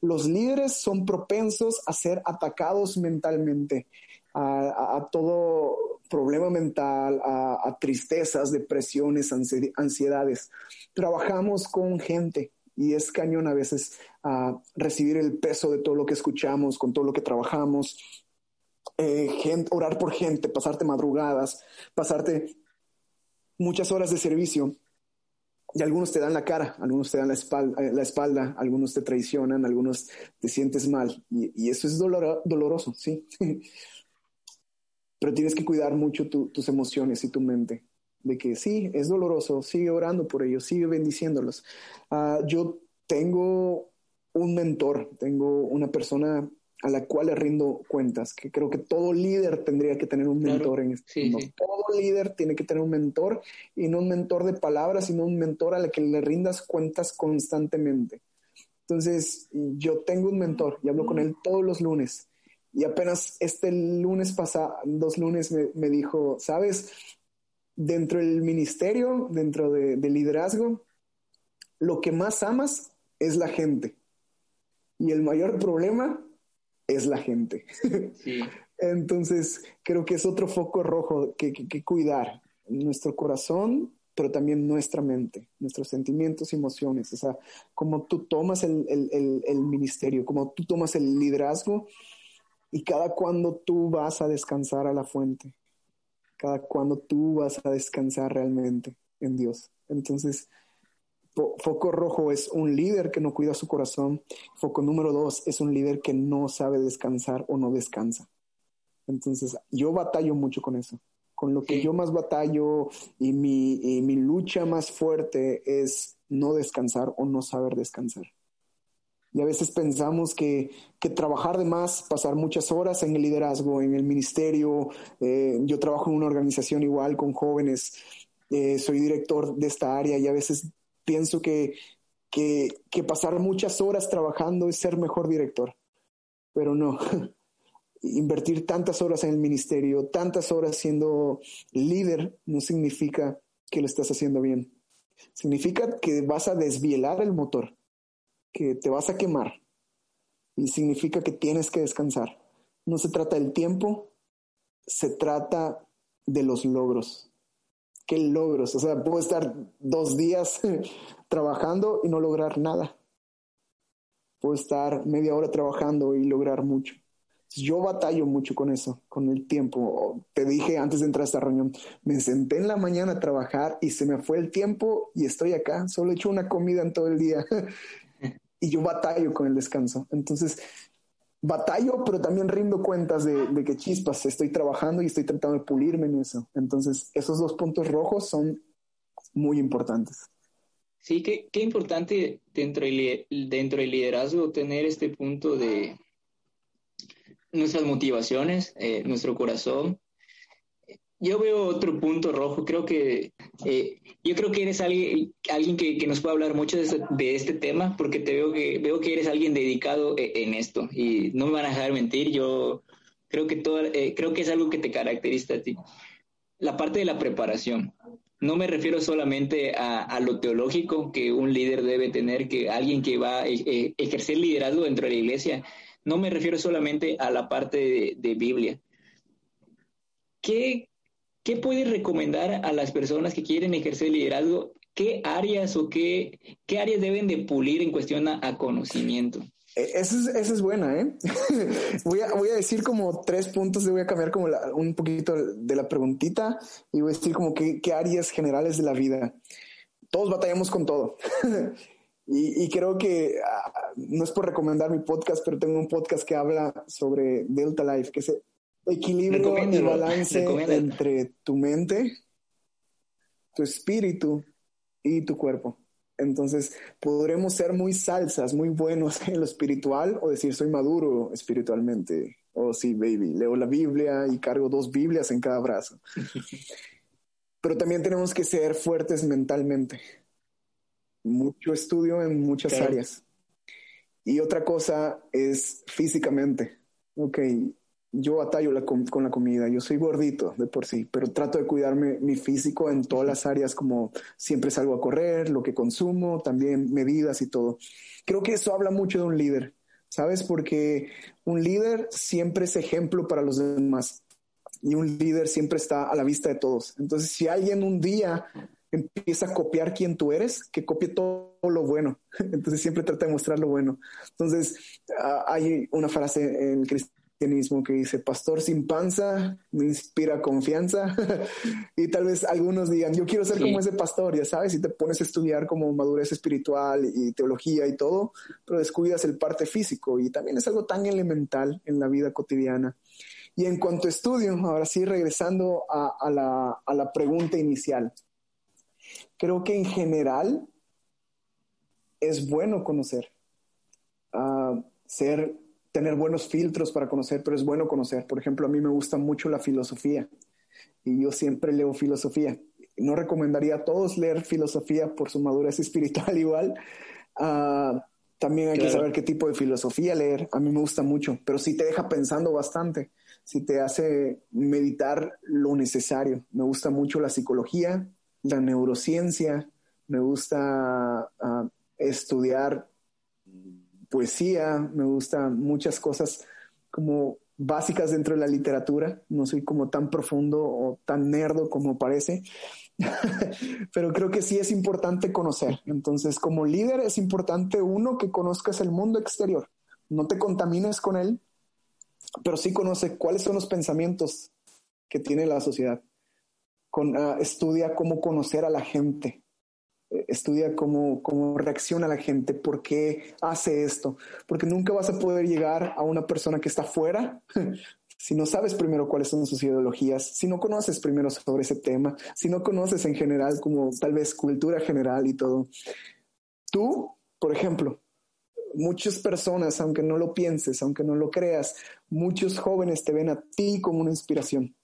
los líderes son propensos a ser atacados mentalmente, a, todo problema mental, a, tristezas, depresiones, ansiedades. Trabajamos con gente y es cañón a veces a recibir el peso de todo lo que escuchamos, con todo lo que trabajamos. Eh, orar por gente, pasarte madrugadas, pasarte muchas horas de servicio y algunos te dan la cara, algunos te dan la espalda, la espalda algunos te traicionan, algunos te sientes mal. Y, eso es doloroso, sí. Pero tienes que cuidar mucho tus emociones y tu mente. De que sí, es doloroso, sigue orando por ellos, sigue bendiciéndolos. Ah, yo tengo un mentor, tengo una persona a la cual le rindo cuentas, que creo que todo líder tendría que tener un mentor en este mundo. Todo líder tiene que tener un mentor y no un mentor de palabras, sino un mentor a la que le rindas cuentas constantemente. Entonces, yo tengo un mentor y hablo con él todos los lunes. Y apenas este lunes pasado, dos lunes, me, dijo, sabes, dentro del ministerio, dentro del liderazgo, lo que más amas es la gente. Y el mayor problema es la gente. Entonces, creo que es otro foco rojo que, que, cuidar. Nuestro corazón, pero también nuestra mente, nuestros sentimientos y emociones. O sea, como tú tomas el, el, el, ministerio, como tú tomas el liderazgo y cada cuando tú vas a descansar a la fuente, cada cuando tú vas a descansar realmente en Dios. Entonces, Foco rojo es un líder que no cuida su corazón. Foco número dos es un líder que no sabe descansar o no descansa. Entonces, yo batallo mucho con eso. Con lo que yo más batallo y mi, mi lucha más fuerte es no descansar o no saber descansar. Y a veces pensamos que, que, trabajar de más, pasar muchas horas en el liderazgo, en el ministerio, eh, yo trabajo en una organización igual con jóvenes, eh, soy director de esta área y a veces pienso que, que, pasar muchas horas trabajando es ser mejor director, pero no. Invertir tantas horas en el ministerio, tantas horas siendo líder, no significa que lo estás haciendo bien. Significa que vas a desvielar el motor, que te vas a quemar. Y significa que tienes que descansar. No se trata del tiempo, se trata de los logros qué logros. O sea, puedo estar dos días trabajando y no lograr nada. Puedo estar media hora trabajando y lograr mucho. Yo batallo mucho con eso, con el tiempo. Te dije antes de entrar a esta reunión, me senté en la mañana a trabajar y se me fue el tiempo y estoy acá. Solo he hecho una comida en todo el día. y yo batallo con el descanso. Entonces, batallo, pero también rindo cuentas de, que chispas, estoy trabajando y estoy tratando de pulirme en eso. Entonces, esos dos puntos rojos son muy importantes. Sí, qué, importante dentro del, dentro del liderazgo tener este punto de nuestras motivaciones, eh, nuestro corazón, yo veo otro punto rojo. Creo que eh, yo creo que eres alguien, alguien que, que nos puede hablar mucho de este, de este, tema, porque te veo que veo que eres alguien dedicado e, en esto y no me van a dejar mentir. Yo creo que todo, eh, creo que es algo que te caracteriza a ti. La parte de la preparación. No me refiero solamente a, lo teológico que un líder debe tener, que alguien que va a eh, ejercer liderazgo dentro de la iglesia. No me refiero solamente a la parte de, de Biblia. ¿Qué, ¿Qué puedes recomendar a las personas que quieren ejercer liderazgo? ¿Qué áreas o qué, qué áreas deben de pulir en cuestión a, conocimiento? E, esa es, esa es, buena, ¿eh? voy, a, voy a decir como tres puntos, voy a cambiar como un poquito de la preguntita y voy a decir como qué, qué áreas generales de la vida. Todos batallamos con todo. y, y, creo que ah, no es por recomendar mi podcast, pero tengo un podcast que habla sobre Delta Life, que se, equilibrio y balance entre tu mente, tu espíritu y tu cuerpo. Entonces, podremos ser muy salsas, muy buenos en lo espiritual o decir soy maduro espiritualmente. O oh, sí, baby, leo la Biblia y cargo dos Biblias en cada brazo. Pero también tenemos que ser fuertes mentalmente. Mucho estudio en muchas áreas. Y otra cosa es físicamente. Ok, yo batallo con la comida, yo soy gordito de por sí, pero trato de cuidarme mi físico en todas las áreas, como siempre salgo a correr, lo que consumo, también medidas y todo. Creo que eso habla mucho de un líder, ¿sabes? Porque un líder siempre es ejemplo para los demás y un líder siempre está a la vista de todos. Entonces, si alguien un día empieza a copiar quién tú eres, que copie todo lo bueno. Entonces siempre trata de mostrar lo bueno. Entonces, ah, hay una frase en el que dice, pastor sin panza, me inspira confianza. y tal vez algunos digan, yo quiero ser como ese pastor, ya sabes, y te pones a estudiar como madurez espiritual y teología y todo, pero descuidas el parte físico y también es algo tan elemental en la vida cotidiana. Y en cuanto a estudio, ahora sí, regresando a, la, a la pregunta inicial, creo que en general es bueno conocer, uh, ser, tener buenos filtros para conocer, pero es bueno conocer. Por ejemplo, a mí me gusta mucho la filosofía y yo siempre leo filosofía. No recomendaría a todos leer filosofía por su madurez espiritual igual. Uh, también hay que saber qué tipo de filosofía leer. A mí me gusta mucho, pero sí te deja pensando bastante, sí te hace meditar lo necesario. Me gusta mucho la psicología, la neurociencia, me gusta uh, estudiar poesía, me gustan muchas cosas como básicas dentro de la literatura. No soy como tan profundo o tan nerdo como parece, pero creo que sí es importante conocer. Entonces, como líder es importante uno que conozcas el mundo exterior. No te contamines con él, pero sí conoce cuáles son los pensamientos que tiene la sociedad. Uh, estudia cómo conocer a la gente, estudia cómo, cómo reacciona la gente, por qué hace esto, porque nunca vas a poder llegar a una persona que está fuera si no sabes primero cuáles son sus ideologías, si no conoces primero sobre ese tema, si no conoces en general como tal vez cultura general y todo. Tú, por ejemplo, muchas personas, aunque no lo pienses, aunque no lo creas, muchos jóvenes te ven a ti como una inspiración.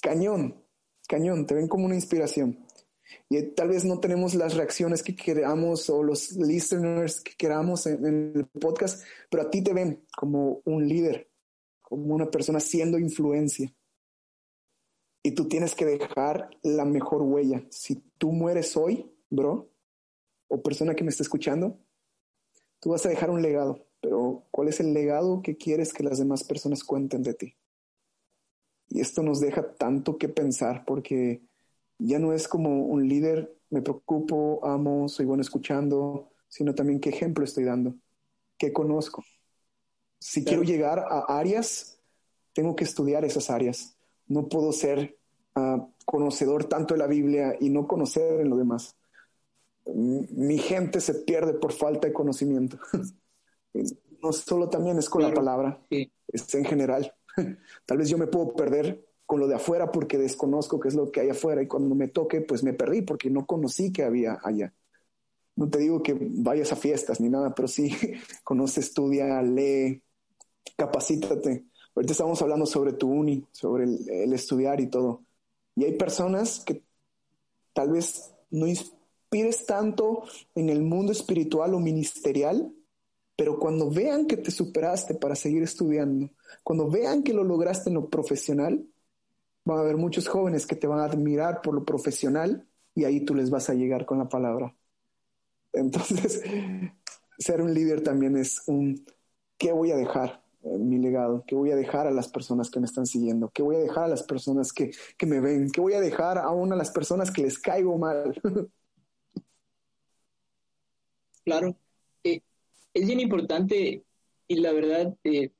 Cañón, cañón, te ven como una inspiración y tal vez no tenemos las reacciones que queramos o los listeners que queramos en, el podcast, pero a ti te ven como un líder, como una persona siendo influencia. Y tú tienes que dejar la mejor huella. Si tú mueres hoy, bro, o persona que me está escuchando, tú vas a dejar un legado. Pero ¿cuál es el legado que quieres que las demás personas cuenten de ti? Y esto nos deja tanto que pensar porque ya no es como un líder, me preocupo, amo, soy bueno escuchando, sino también qué ejemplo estoy dando, qué conozco. Si quiero llegar a áreas, tengo que estudiar esas áreas. No puedo ser ah, conocedor tanto de la Biblia y no conocer en lo demás. Mi gente se pierde por falta de conocimiento. no solo también es con la palabra, es en general. Tal vez yo me puedo perder con lo de afuera porque desconozco qué es lo que hay afuera y cuando me toque, pues me perdí porque no conocí que había allá. No te digo que vayas a fiestas ni nada, pero sí conoce, estudia, lee, capacítate. Ahorita estamos hablando sobre tu uni, sobre el, estudiar y todo. Y hay personas que tal vez no inspires tanto en el mundo espiritual o ministerial, pero cuando vean que te superaste para seguir estudiando, cuando vean que lo lograste en lo profesional, van a haber muchos jóvenes que te van a admirar por lo profesional y ahí tú les vas a llegar con la palabra. Entonces, ser un líder también es un, ¿qué voy a dejar? mi legado, ¿qué voy a dejar a las personas que me están siguiendo? ¿Qué voy a dejar a las personas que, que me ven? ¿Qué voy a dejar aún a las personas que les caigo mal? claro, eh, es bien importante y la verdad eh,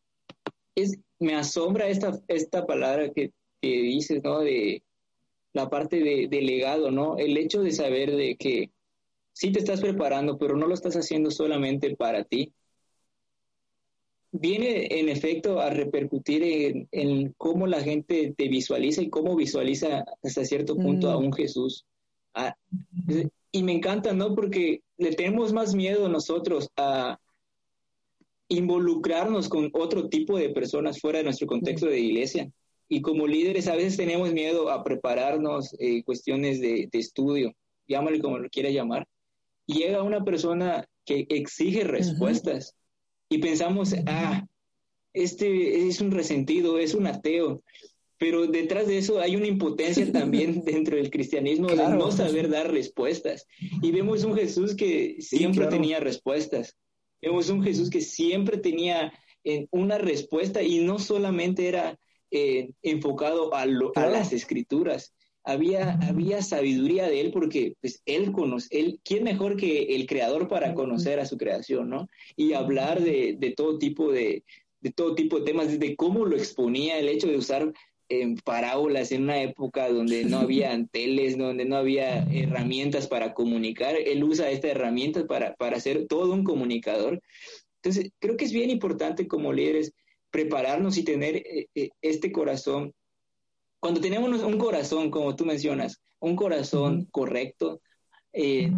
es, me asombra esta, esta palabra que que dices, ¿no? De la parte de, legado, ¿no? El hecho de saber de que sí te estás preparando, pero no lo estás haciendo solamente para ti. Viene en efecto a repercutir en, cómo la gente te visualiza y cómo visualiza hasta cierto punto a mm. un Jesús. Ah, y me encanta, ¿no? Porque le tenemos más miedo nosotros a involucrarnos con otro tipo de personas fuera de nuestro contexto de iglesia. Y como líderes a veces tenemos miedo a prepararnos eh, cuestiones de, estudio, llámale como lo quiera llamar. Y llega una persona que exige respuestas y pensamos, ah, este es un resentido, es un ateo. Pero detrás de eso hay una impotencia también dentro del cristianismo de no saber dar respuestas. Y vemos un Jesús que siempre tenía respuestas. Vemos un Jesús que siempre tenía eh, una respuesta y no solamente era eh, enfocado a, a, las escrituras. Había, había sabiduría de él porque pues, él conoce, él, ¿quién mejor que el creador para conocer a su creación, ¿no? Y hablar de, de todo tipo de, de todo tipo de temas, desde cómo lo exponía el hecho de usar en parábolas en una época donde no había teles, donde no había herramientas para comunicar. Él usa esta herramienta para, para ser todo un comunicador. Entonces, creo que es bien importante como líderes prepararnos y tener eh, eh, este corazón. Cuando tenemos un corazón, como tú mencionas, un corazón correcto, eh,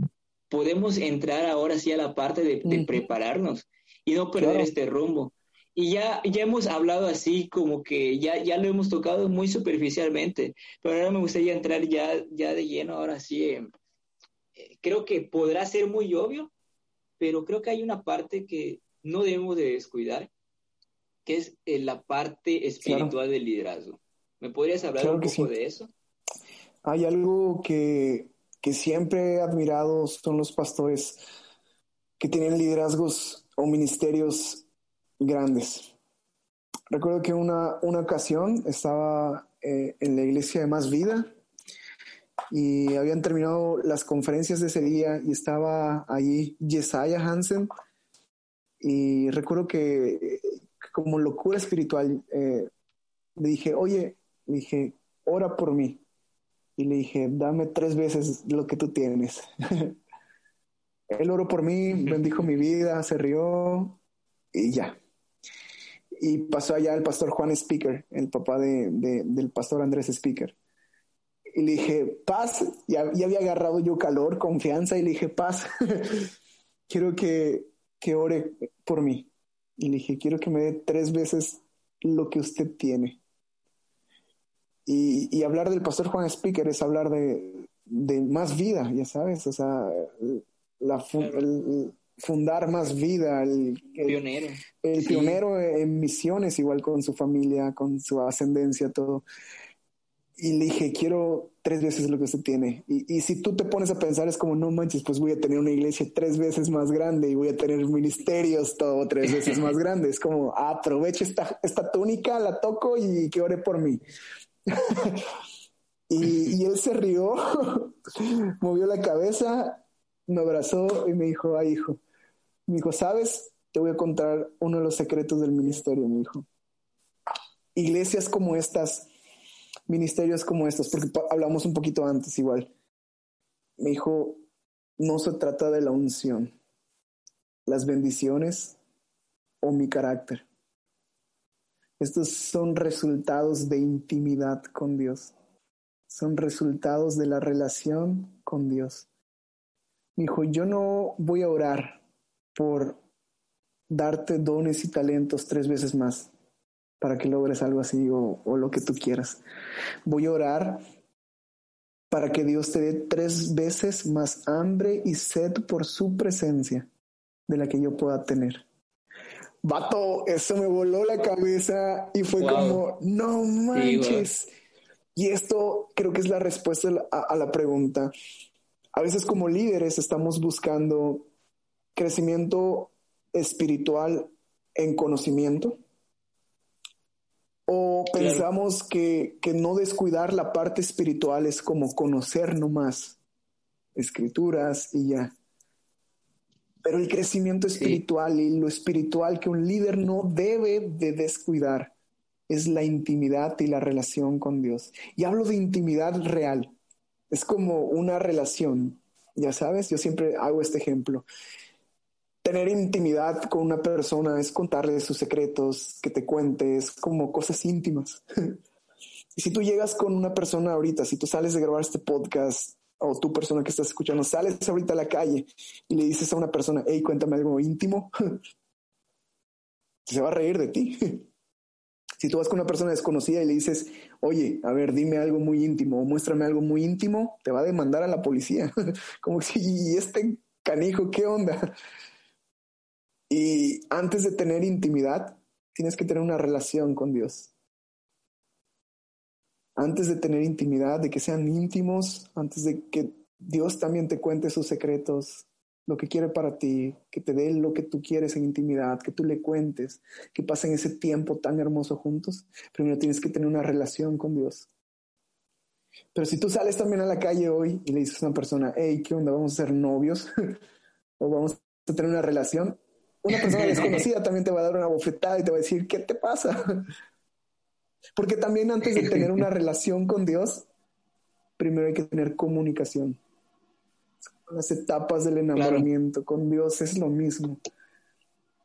podemos entrar ahora sí a la parte de, prepararnos y no perder este rumbo. Y ya, ya hemos hablado así, como que ya, ya lo hemos tocado muy superficialmente, pero ahora me gustaría entrar ya, ya de lleno, ahora sí. Eh, creo que podrá ser muy obvio, pero creo que hay una parte que no debemos de descuidar, que es eh, la parte espiritual del liderazgo. ¿Me podrías hablar un poco de eso? Hay algo que, que siempre he admirado, son los pastores que tienen liderazgos o ministerios grandes. Recuerdo que una, una ocasión estaba eh, en la iglesia de Más Vida y habían terminado las conferencias de ese día y estaba allí Jesiah Hansen y recuerdo que como locura espiritual eh, le dije, oye, le dije, ora por mí. Y le dije, dame tres veces lo que tú tienes. Él oró por mí, bendijo mi vida, se rió y ya y pasó allá el pastor Juan Speaker, el papá de, del pastor Andrés Speaker. Y le dije, paz, ya, ya, había agarrado yo calor, confianza, y le dije, paz, quiero que, que ore por mí. Y le dije, quiero que me dé tres veces lo que usted tiene. Y, y hablar del pastor Juan Speaker es hablar de, de más vida, ya sabes, o sea, la, el, fundar más vida, el, pionero. El pionero en misiones, igual con su familia, con su ascendencia, todo. Y le dije, quiero tres veces lo que usted tiene. Y, y, si tú te pones a pensar, es como, no manches, pues voy a tener una iglesia tres veces más grande y voy a tener ministerios todo tres veces más grande. Es como, aproveche esta, esta túnica, la toco y que ore por mí. y, y él se rió, movió la cabeza, me abrazó y me dijo, ay hijo, me dijo, ¿sabes? Te voy a contar uno de los secretos del ministerio, me dijo. Iglesias como estas, ministerios como estos, porque hablamos un poquito antes igual. Me dijo, no se trata de la unción, las bendiciones o mi carácter. Estos son resultados de intimidad con Dios. Son resultados de la relación con Dios. Me dijo, yo no voy a orar por darte dones y talentos tres veces más para que logres algo así o, lo que tú quieras. Voy a orar para que Dios te dé tres veces más hambre y sed por su presencia de la que yo pueda tener. Vato, eso me voló la cabeza y fue como, no manches. y esto creo que es la respuesta a la pregunta. A veces como líderes estamos buscando crecimiento espiritual en conocimiento? ¿O pensamos que, que, no descuidar la parte espiritual es como conocer nomás escrituras y ya? Pero el crecimiento espiritual y lo espiritual que un líder no debe de descuidar es la intimidad y la relación con Dios. Y hablo de intimidad real. Es como una relación, ya sabes, yo siempre hago este ejemplo tener intimidad con una persona es contarle sus secretos, que te cuentes, como cosas íntimas. y si tú llegas con una persona ahorita, si tú sales de grabar este podcast o tú persona que estás escuchando, sales ahorita a la calle y le dices a una persona, hey, cuéntame algo íntimo, se va a reír de ti. si tú vas con una persona desconocida y le dices, oye, a ver, dime algo muy íntimo o muéstrame algo muy íntimo, te va a demandar a la policía. Como si, ¿y este canijo qué onda? Y antes de tener intimidad, tienes que tener una relación con Dios. Antes de tener intimidad, de que sean íntimos, antes de que Dios también te cuente sus secretos, lo que quiere para ti, que te dé lo que tú quieres en intimidad, que tú le cuentes, que pasen ese tiempo tan hermoso juntos, primero tienes que tener una relación con Dios. Pero si tú sales también a la calle hoy y le dices a una persona, hey, ¿qué onda? ¿Vamos a ser novios? ¿O vamos a tener una relación? Una persona desconocida también te va a dar una bofetada y te va a decir, ¿qué te pasa? Porque también antes de tener una relación con Dios, primero hay que tener comunicación. Las etapas del enamoramiento con Dios es lo mismo.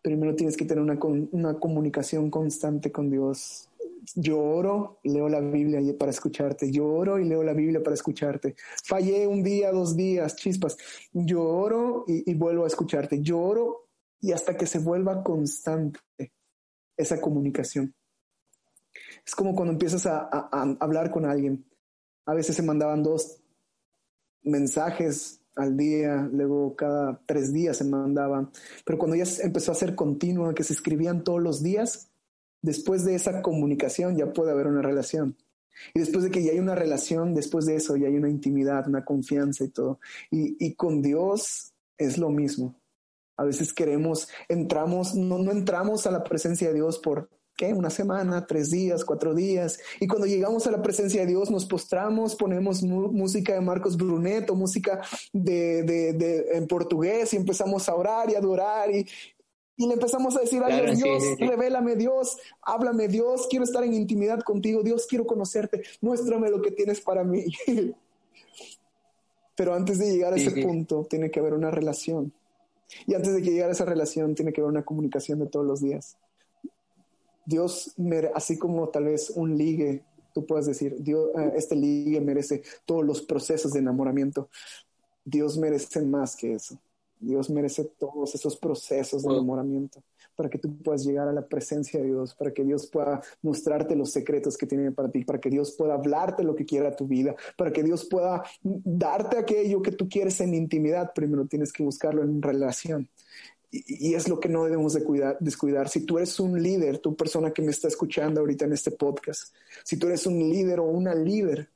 Primero tienes que tener una, una comunicación constante con Dios. Yo oro leo la Biblia para escucharte. Yo oro y leo la Biblia para escucharte. Fallé un día, dos días, chispas. Yo oro y, y vuelvo a escucharte. Yo oro y hasta que se vuelva constante esa comunicación. Es como cuando empiezas a, hablar con alguien. A veces se mandaban dos mensajes al día, luego cada tres días se mandaban, pero cuando ya empezó a ser continua, que se escribían todos los días, después de esa comunicación ya puede haber una relación. Y después de que ya hay una relación, después de eso ya hay una intimidad, una confianza y todo. Y, y con Dios es lo mismo. A veces queremos, entramos, no, no entramos a la presencia de Dios por, ¿qué? Una semana, tres días, cuatro días. Y cuando llegamos a la presencia de Dios, nos postramos, ponemos música de Marcos Brunet o música de, de, de, en portugués y empezamos a orar y adorar y, y le empezamos a decir, a Dios, revélame Dios, háblame Dios, quiero estar en intimidad contigo, Dios, quiero conocerte, muéstrame lo que tienes para mí. Pero antes de llegar a ese punto, tiene que haber una relación. Y antes de que llegue a esa relación, tiene que haber una comunicación de todos los días. Dios, así como tal vez un ligue, tú puedes decir, Dios, eh, este ligue merece todos los procesos de enamoramiento. Dios merece más que eso. Dios merece todos esos procesos de enamoramiento para que tú puedas llegar a la presencia de Dios, para que Dios pueda mostrarte los secretos que tiene para ti, para que Dios pueda hablarte lo que quiera a tu vida, para que Dios pueda darte aquello que tú quieres en intimidad. Primero tienes que buscarlo en relación. Y, es lo que no debemos de cuidar, descuidar. Si tú eres un líder, tu persona que me está escuchando ahorita en este podcast, si tú eres un líder o una líder,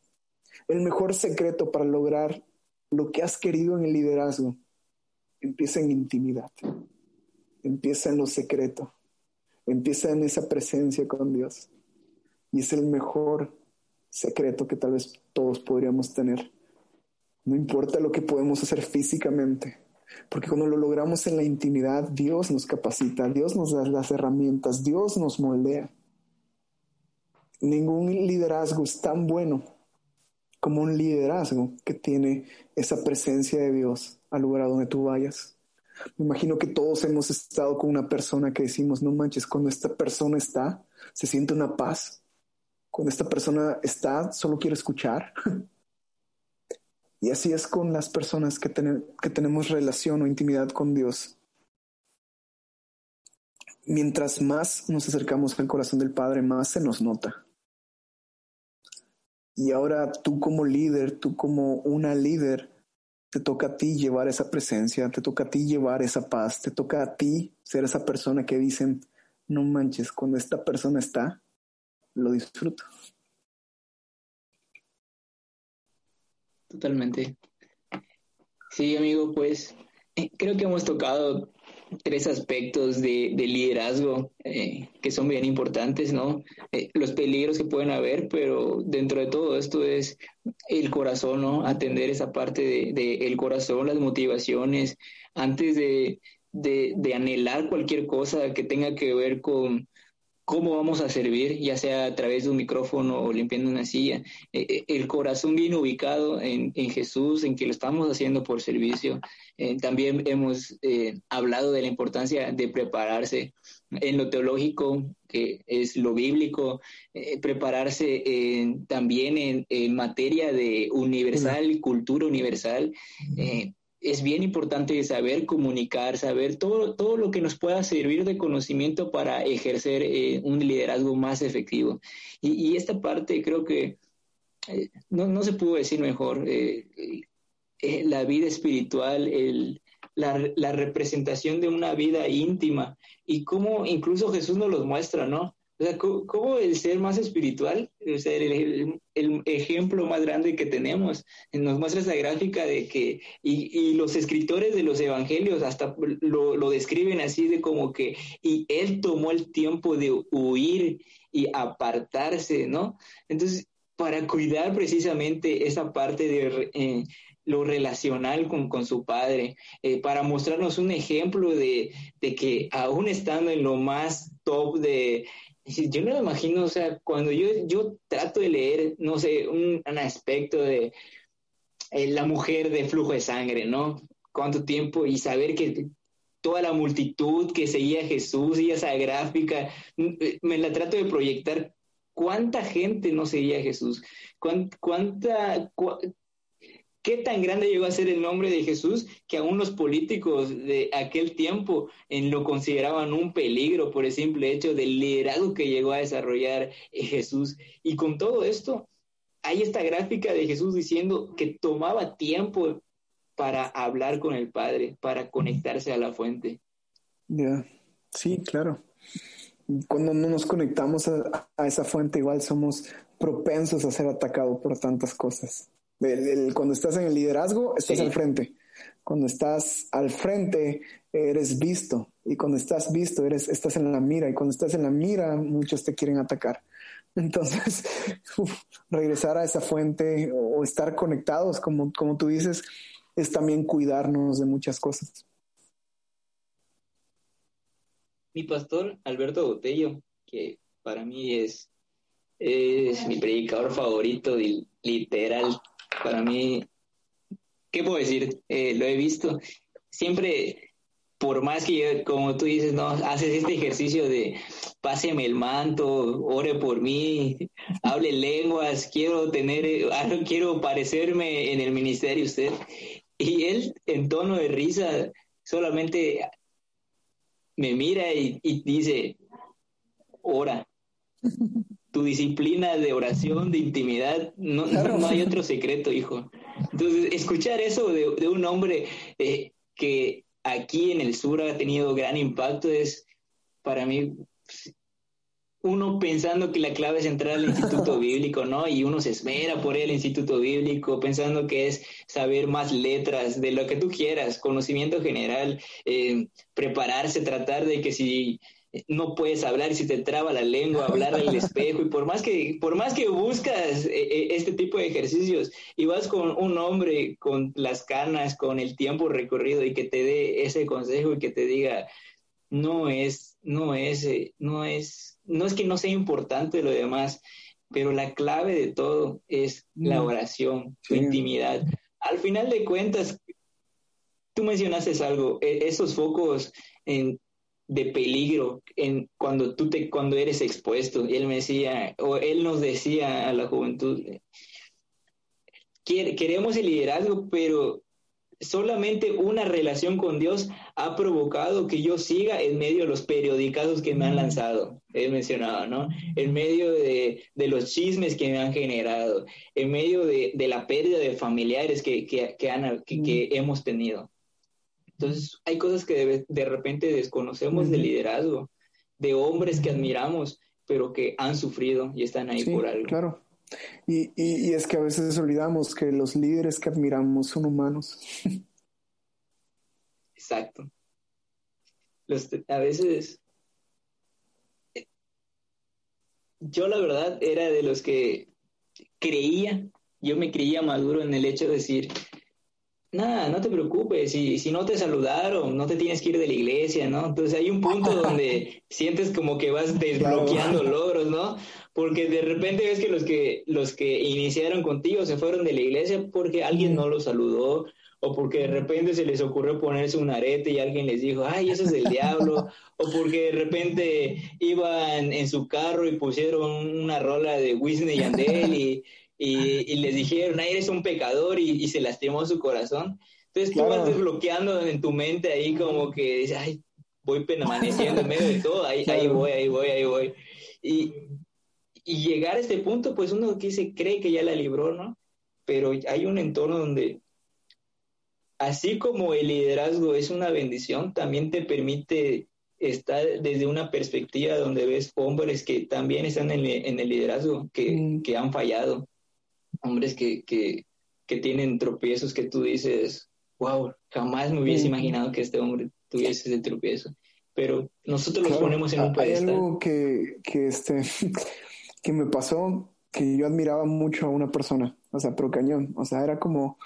el mejor secreto para lograr lo que has querido en el liderazgo empieza en intimidad empieza en lo secreto, empieza en esa presencia con Dios. Y es el mejor secreto que tal vez todos podríamos tener. No importa lo que podemos hacer físicamente, porque cuando lo logramos en la intimidad, Dios nos capacita, Dios nos da las herramientas, Dios nos moldea. Ningún liderazgo es tan bueno como un liderazgo que tiene esa presencia de Dios al lugar a donde tú vayas. Me imagino que todos hemos estado con una persona que decimos, no manches, cuando esta persona está, se siente una paz. Cuando esta persona está, solo quiere escuchar. y así es con las personas que, que tenemos relación o intimidad con Dios. Mientras más nos acercamos al corazón del Padre, más se nos nota. Y ahora tú como líder, tú como una líder, te toca a ti llevar esa presencia, te toca a ti llevar esa paz, te toca a ti ser esa persona que dicen, no manches, cuando esta persona está, lo disfruto. Totalmente. Sí, amigo, pues eh, creo que hemos tocado tres aspectos de, liderazgo eh, que son bien importantes, ¿no? Eh, los peligros que pueden haber, pero dentro de todo esto es el corazón, ¿no? Atender esa parte del de, el corazón, las motivaciones, antes de, de anhelar cualquier cosa que tenga que ver con, cómo vamos a servir, ya sea a través de un micrófono o limpiando una silla. Eh, eh, el corazón bien ubicado en, Jesús, en que lo estamos haciendo por servicio. Eh, también hemos hablado de la importancia de prepararse en lo teológico, que es lo bíblico, prepararse también en, materia de universal, cultura universal es bien importante saber comunicar, saber todo, todo lo que nos pueda servir de conocimiento para ejercer eh, un liderazgo más efectivo. Y, esta parte creo que eh, no, se pudo decir mejor. Eh, la vida espiritual, el, la, la, representación de una vida íntima y cómo incluso Jesús nos los muestra, ¿no? O sea, ¿cómo, el ser más espiritual, o sea, el, ejemplo más grande que tenemos, nos muestra esa gráfica de que, y, los escritores de los evangelios hasta lo, lo, describen así de como que, y él tomó el tiempo de huir y apartarse, ¿no? Entonces, para cuidar precisamente esa parte de eh, lo relacional con, con su padre, eh, para mostrarnos un ejemplo de, de, que aún estando en lo más top de... Yo no me imagino, o sea, cuando yo, yo trato de leer, no sé, un, aspecto de eh, la mujer de flujo de sangre, ¿no? Cuánto tiempo y saber que toda la multitud que seguía a Jesús y esa gráfica, me la trato de proyectar ¿Cuánta gente no seguía a Jesús? ¿Cuánta, ¿Qué tan grande llegó a ser el nombre de Jesús que aún los políticos de aquel tiempo en lo consideraban un peligro por el simple hecho del liderazgo que llegó a desarrollar Jesús? Y con todo esto, hay esta gráfica de Jesús diciendo que tomaba tiempo para hablar con el Padre, para conectarse a la fuente. Ya, sí, claro cuando no nos conectamos a, esa fuente, igual somos propensos a ser atacados por tantas cosas. Cuando estás en el liderazgo, estás al frente. Cuando estás al frente, eres visto. Y cuando estás visto, eres, estás en la mira. Y cuando estás en la mira, muchos te quieren atacar. Entonces, regresar a esa fuente o estar conectados, como, como tú dices, es también cuidarnos de muchas cosas mi pastor Alberto Botello, que para mí es, es mi predicador favorito, literal. Para mí, ¿qué puedo decir? Eh, lo he visto. Siempre, por más que como tú dices, no, haces este ejercicio de páseme el manto, ore por mí, hable lenguas, quiero tener, quiero parecerme en el ministerio usted. Y él, en tono de risa, solamente me mira y, dice, ora. Tu disciplina de oración, de intimidad, no, no, hay otro secreto, hijo. Entonces, escuchar eso de, un hombre eh, que aquí en el sur ha tenido gran impacto es, para mí, uno pensando que la clave es entrar al instituto bíblico, ¿no? Y uno se esmera por el instituto bíblico, pensando que es saber más letras, de lo que tú quieras, conocimiento general, eh, prepararse, tratar de que si no puedes hablar y si te traba la lengua, hablar al espejo y por más que por más que buscas eh, eh, este tipo de ejercicios y vas con un hombre con las canas, con el tiempo recorrido y que te dé ese consejo y que te diga no es no es no es no es que no sea importante lo demás, pero la clave de todo es la mm. oración, su intimidad. Al final de cuentas, tú mencionaste algo, e, esos focos de peligro en cuando tú te cuando eres expuesto. Y él me decía, o él nos decía a la juventud, queremos el liderazgo, pero solamente una relación con Dios ha provocado que yo siga en medio de los periodicazos que me han lanzado, he mencionado, ¿no? En medio de, los chismes que me han generado, en medio de, la pérdida de familiares que, que, han, que, hemos tenido. Entonces, hay cosas que de, repente desconocemos del liderazgo, de hombres que admiramos, pero que han sufrido y están ahí por algo. Claro. Y, y, es que a veces olvidamos que los líderes que admiramos son humanos. Exacto. a veces yo la verdad era de los que creía, yo me creía maduro en el hecho de decir, nada, no te preocupes, si, si no te saludaron, no te tienes que ir de la iglesia, ¿no? Entonces hay un punto donde sientes como que vas desbloqueando logros, ¿no? Porque de repente ves que los que los que iniciaron contigo se fueron de la iglesia porque alguien no los saludó o porque de repente se les ocurrió ponerse un arete y alguien les dijo, ay, eso es del diablo, o porque de repente iban en su carro y pusieron una rola de Whitney y Andel y, y, les dijeron, ay, eres un pecador y, se lastimó su corazón. Entonces tú vas desbloqueando en tu mente ahí como que dices, ay, voy permaneciendo en medio de todo, ahí, ahí voy, ahí voy, ahí voy. Y, y llegar a este punto, pues uno que se cree que ya la libró, ¿no? Pero hay un entorno donde, así como el liderazgo es una bendición, también te permite estar desde una perspectiva donde ves hombres que también están en, el liderazgo, que, mm. que han fallado, hombres que, que, que tienen tropiezos que tú dices, wow, jamás me hubiese imaginado que este hombre tuviese ese tropiezo. Pero nosotros los ponemos en un pedestal. Hay algo que, que, este, que me pasó que yo admiraba mucho a una persona, o sea, pero cañón, o sea, era como,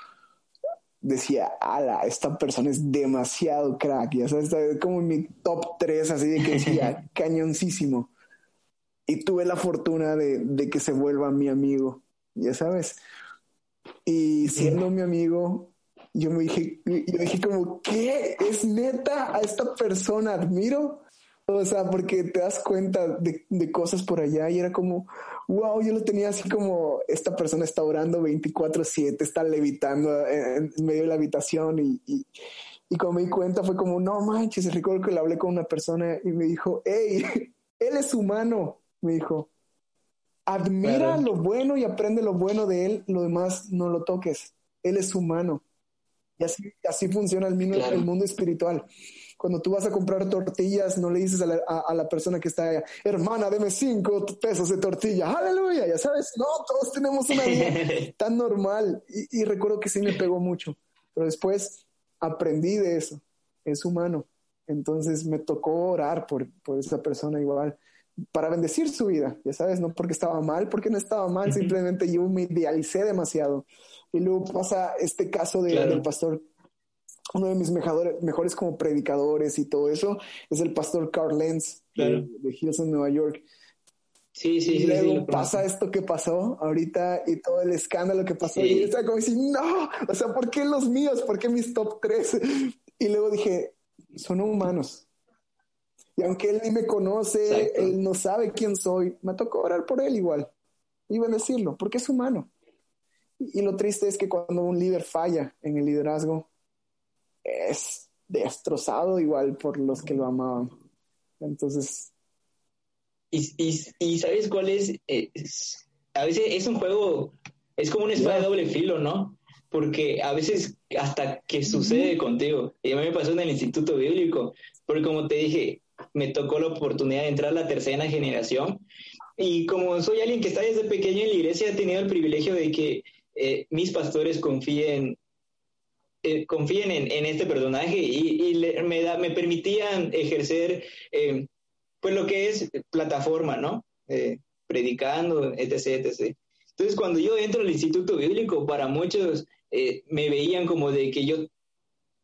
decía, ala, esta persona es demasiado crack, ya sabes, como en mi top 3, así de que decía, cañoncísimo. Y tuve la fortuna de, de, que se vuelva mi amigo, ya sabes. Y siendo mi amigo, yo me dije, yo dije como, ¿qué? ¿Es neta? A esta persona admiro. O sea, porque te das cuenta de, de cosas por allá y era como, wow, yo lo tenía así como, esta persona está orando 24/7, está levitando en, medio de la habitación y, y, y cuando me di cuenta fue como, no manches, recuerdo que le hablé con una persona y me dijo, hey, él es humano, me dijo, admira lo bueno y aprende lo bueno de él, lo demás no lo toques, él es humano. Y así, así funciona el, el mundo espiritual. Cuando tú vas a comprar tortillas, no le dices a la, a, la persona que está allá, hermana, deme cinco pesos de tortilla. Aleluya, ya sabes, no, todos tenemos una vida tan normal. Y, y recuerdo que sí me pegó mucho. Pero después aprendí de eso. Es humano. Entonces me tocó orar por, por esa persona igual para bendecir su vida, ya sabes, no porque estaba mal, porque no estaba mal, simplemente yo me idealicé demasiado. Y luego pasa este caso de, del pastor uno de mis mejores, mejores como predicadores y todo eso es el pastor Carl Lenz de, de Hilson, Nueva York. Sí, sí, y luego pasa esto que pasó ahorita y todo el escándalo que pasó. Y estaba como decir, no, o sea, ¿por qué los míos? ¿Por qué mis top tres? Y luego dije, son humanos. Y aunque él ni me conoce, él no sabe quién soy, me tocó orar por él igual. Y decirlo porque es humano. Y lo triste es que cuando un líder falla en el liderazgo, es destrozado igual por los que lo amaban. Entonces... Y, y, ¿sabes cuál es? A veces es un juego, es como una espada de doble filo, ¿no? Porque a veces hasta que sucede contigo, y a mí me pasó en el Instituto Bíblico, porque como te dije, me tocó la oportunidad de entrar a la tercera generación, y como soy alguien que está desde pequeño en la iglesia, he tenido el privilegio de que eh, mis pastores confíen eh, confíen en, este personaje y, me, da, me permitían ejercer eh, pues lo que es plataforma, ¿no? Eh, predicando, etc., etc. Entonces, cuando yo entro al Instituto Bíblico, para muchos me veían como de que yo,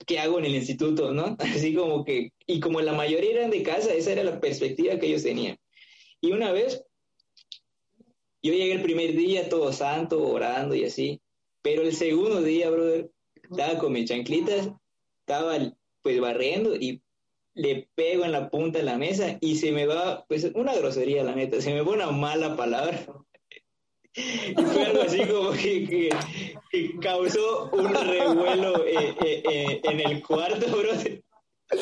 ¿qué hago en el instituto, no? Así como que, y como la mayoría eran de casa, esa era la perspectiva que ellos tenían. Y una vez, yo llegué el primer día todo santo, orando y así, pero el segundo día, brother, estaba con mis chanclitas, estaba pues barriendo y le pego en la punta de la mesa y se me va, pues una grosería la neta, se me va una mala palabra. Y fue algo así como que, causó un revuelo eh, eh, eh, en el cuarto, bro.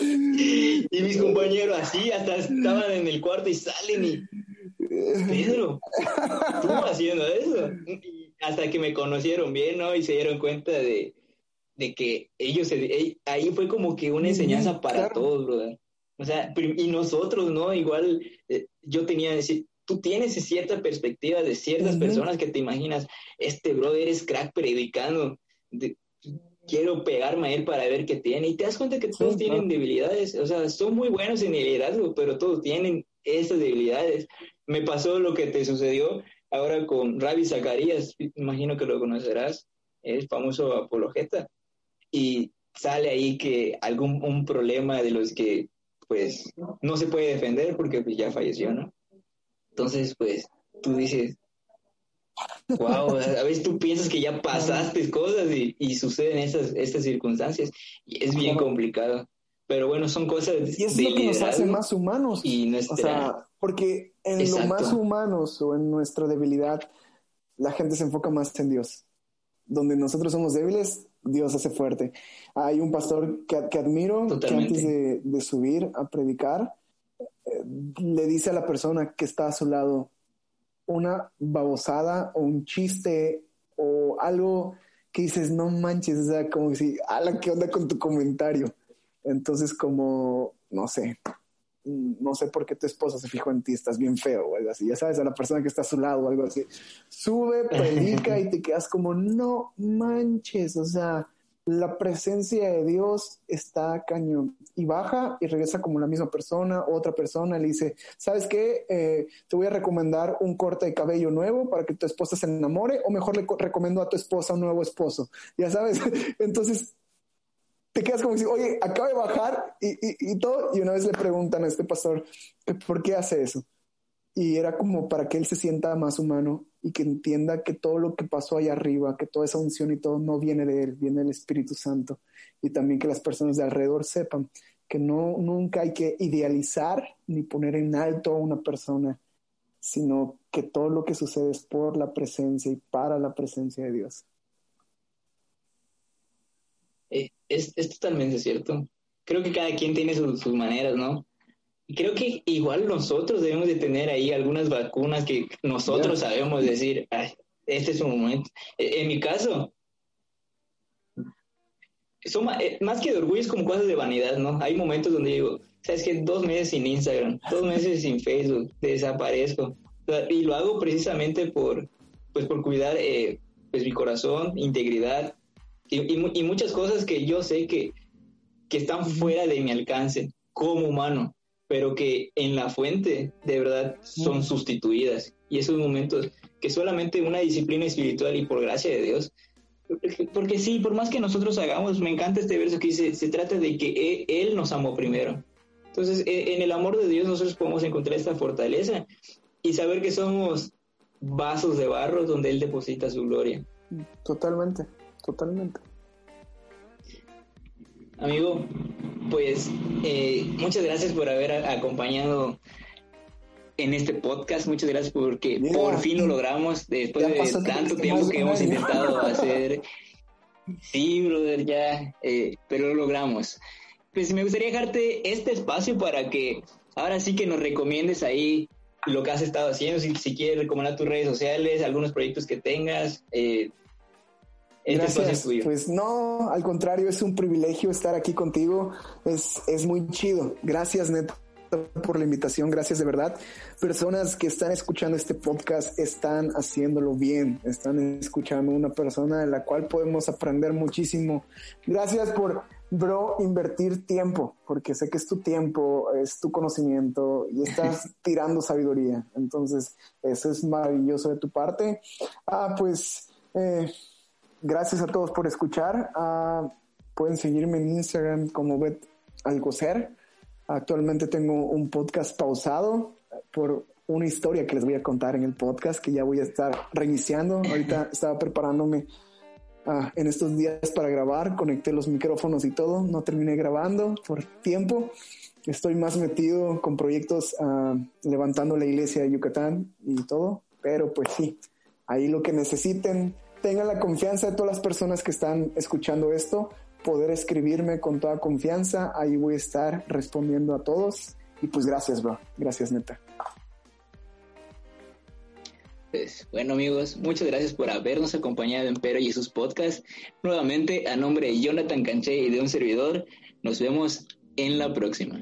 Y mis compañeros así, hasta estaban en el cuarto y salen y... Pedro, tú haciendo eso. Y hasta que me conocieron bien, ¿no? Y se dieron cuenta de, de que ellos, ahí fue como que una enseñanza para todos, brother. O sea, y nosotros, ¿no? Igual eh, yo tenía, tú tienes cierta perspectiva de ciertas personas que te imaginas, este brother es crack predicando, quiero pegarme a él para ver qué tiene, y te das cuenta que todos tienen debilidades, o sea, son muy buenos en el liderazgo, pero todos tienen esas debilidades. Me pasó lo que te sucedió ahora con Ravi Zacarías, imagino que lo conocerás, es famoso apologeta y sale ahí que algún un problema de los que pues no se puede defender porque pues, ya falleció, ¿no? Entonces, pues tú dices, wow, a veces tú piensas que ya pasaste cosas y, y suceden estas, estas circunstancias y es bien complicado. Pero bueno, son cosas y es lo que nos hace más humanos. Y O sea, porque en lo más humanos o en nuestra debilidad, la gente se enfoca más en Dios. Donde nosotros somos débiles, Dios hace fuerte. Hay un pastor que, admiro que antes de, subir a predicar, le dice a la persona que está a su lado una babosada o un chiste o algo que dices, no manches, o sea, como si, ala, ¿qué onda con tu comentario? Entonces, como, no sé, no sé por qué tu esposa se fijó en ti, estás bien feo o algo así, ya sabes, a la persona que está a su lado o algo así. Sube, predica y te quedas como, no manches, o sea, la presencia de Dios está cañón y baja y regresa como la misma persona, otra persona le dice, ¿sabes qué? Eh, te voy a recomendar un corte de cabello nuevo para que tu esposa se enamore o mejor le recomiendo a tu esposa un nuevo esposo. Ya sabes, entonces te quedas como si, oye, acaba de bajar y, y, todo, y una vez le preguntan a este pastor, ¿por qué hace eso? Y era como para que él se sienta más humano y que entienda que todo lo que pasó allá arriba, que toda esa unción y todo no viene de él, viene del Espíritu Santo. Y también que las personas de alrededor sepan que no, nunca hay que idealizar ni poner en alto a una persona, sino que todo lo que sucede es por la presencia y para la presencia de Dios. Eh, es, es totalmente cierto. Creo que cada quien tiene sus maneras, ¿no? Creo que igual nosotros debemos de tener ahí algunas vacunas que nosotros sabemos decir, este es un momento. E, en mi caso, son eh, más que de orgullo, es como cosas de vanidad, ¿no? Hay momentos donde digo, ¿sabes qué? Dos meses sin Instagram, dos meses sin Facebook, desaparezco. Y lo hago precisamente por, pues por cuidar eh, pues mi corazón, integridad y, y, muchas cosas que yo sé que, que están fuera de mi alcance como humano pero que en la fuente de verdad son sustituidas. Y esos momentos que solamente una disciplina espiritual y por gracia de Dios, porque sí, por más que nosotros hagamos, me encanta este verso que dice, se trata de que Él nos amó primero. Entonces, e, en el amor de Dios nosotros podemos encontrar esta fortaleza y saber que somos vasos de barro donde Él deposita su gloria. Totalmente, totalmente. Amigo, pues eh, muchas gracias por haber acompañado en este podcast. Muchas gracias porque por fin lo logramos después de tanto tiempo que hemos intentado hacer. Sí, brother, ya, eh, pero lo logramos. Pues me gustaría dejarte este espacio para que ahora sí que nos recomiendes ahí lo que has estado haciendo, si, si quieres recomendar tus redes sociales, algunos proyectos que tengas, eh, Gracias. Pues no, al contrario, es un privilegio estar aquí contigo. Es, es muy chido. Gracias, Neto por la invitación, gracias de verdad. Personas que están escuchando este podcast están haciéndolo bien, están escuchando una persona de la cual podemos aprender muchísimo. Gracias por, bro, invertir tiempo, porque sé que es tu tiempo, es tu conocimiento y estás tirando sabiduría. Entonces, eso es maravilloso de tu parte. Ah, pues, eh, gracias a todos por escuchar. Ah, pueden seguirme en Instagram como Bet Alcocer. Actualmente tengo un podcast pausado por una historia que les voy a contar en el podcast que ya voy a estar reiniciando. Ahorita estaba preparándome ah, en estos días para grabar, conecté los micrófonos y todo. No terminé grabando por tiempo. Estoy más metido con proyectos ah, levantando la iglesia de Yucatán y todo. Pero pues sí, ahí lo que necesiten tengan la confianza de todas las personas que están escuchando esto, poder escribirme con toda confianza. Ahí voy a estar respondiendo a todos. Y pues gracias, bro. Gracias, neta. Pues, bueno amigos, muchas gracias por habernos acompañado en Pero y sus podcasts. Nuevamente, a nombre de Jonathan Canché y de un servidor, nos vemos en la próxima.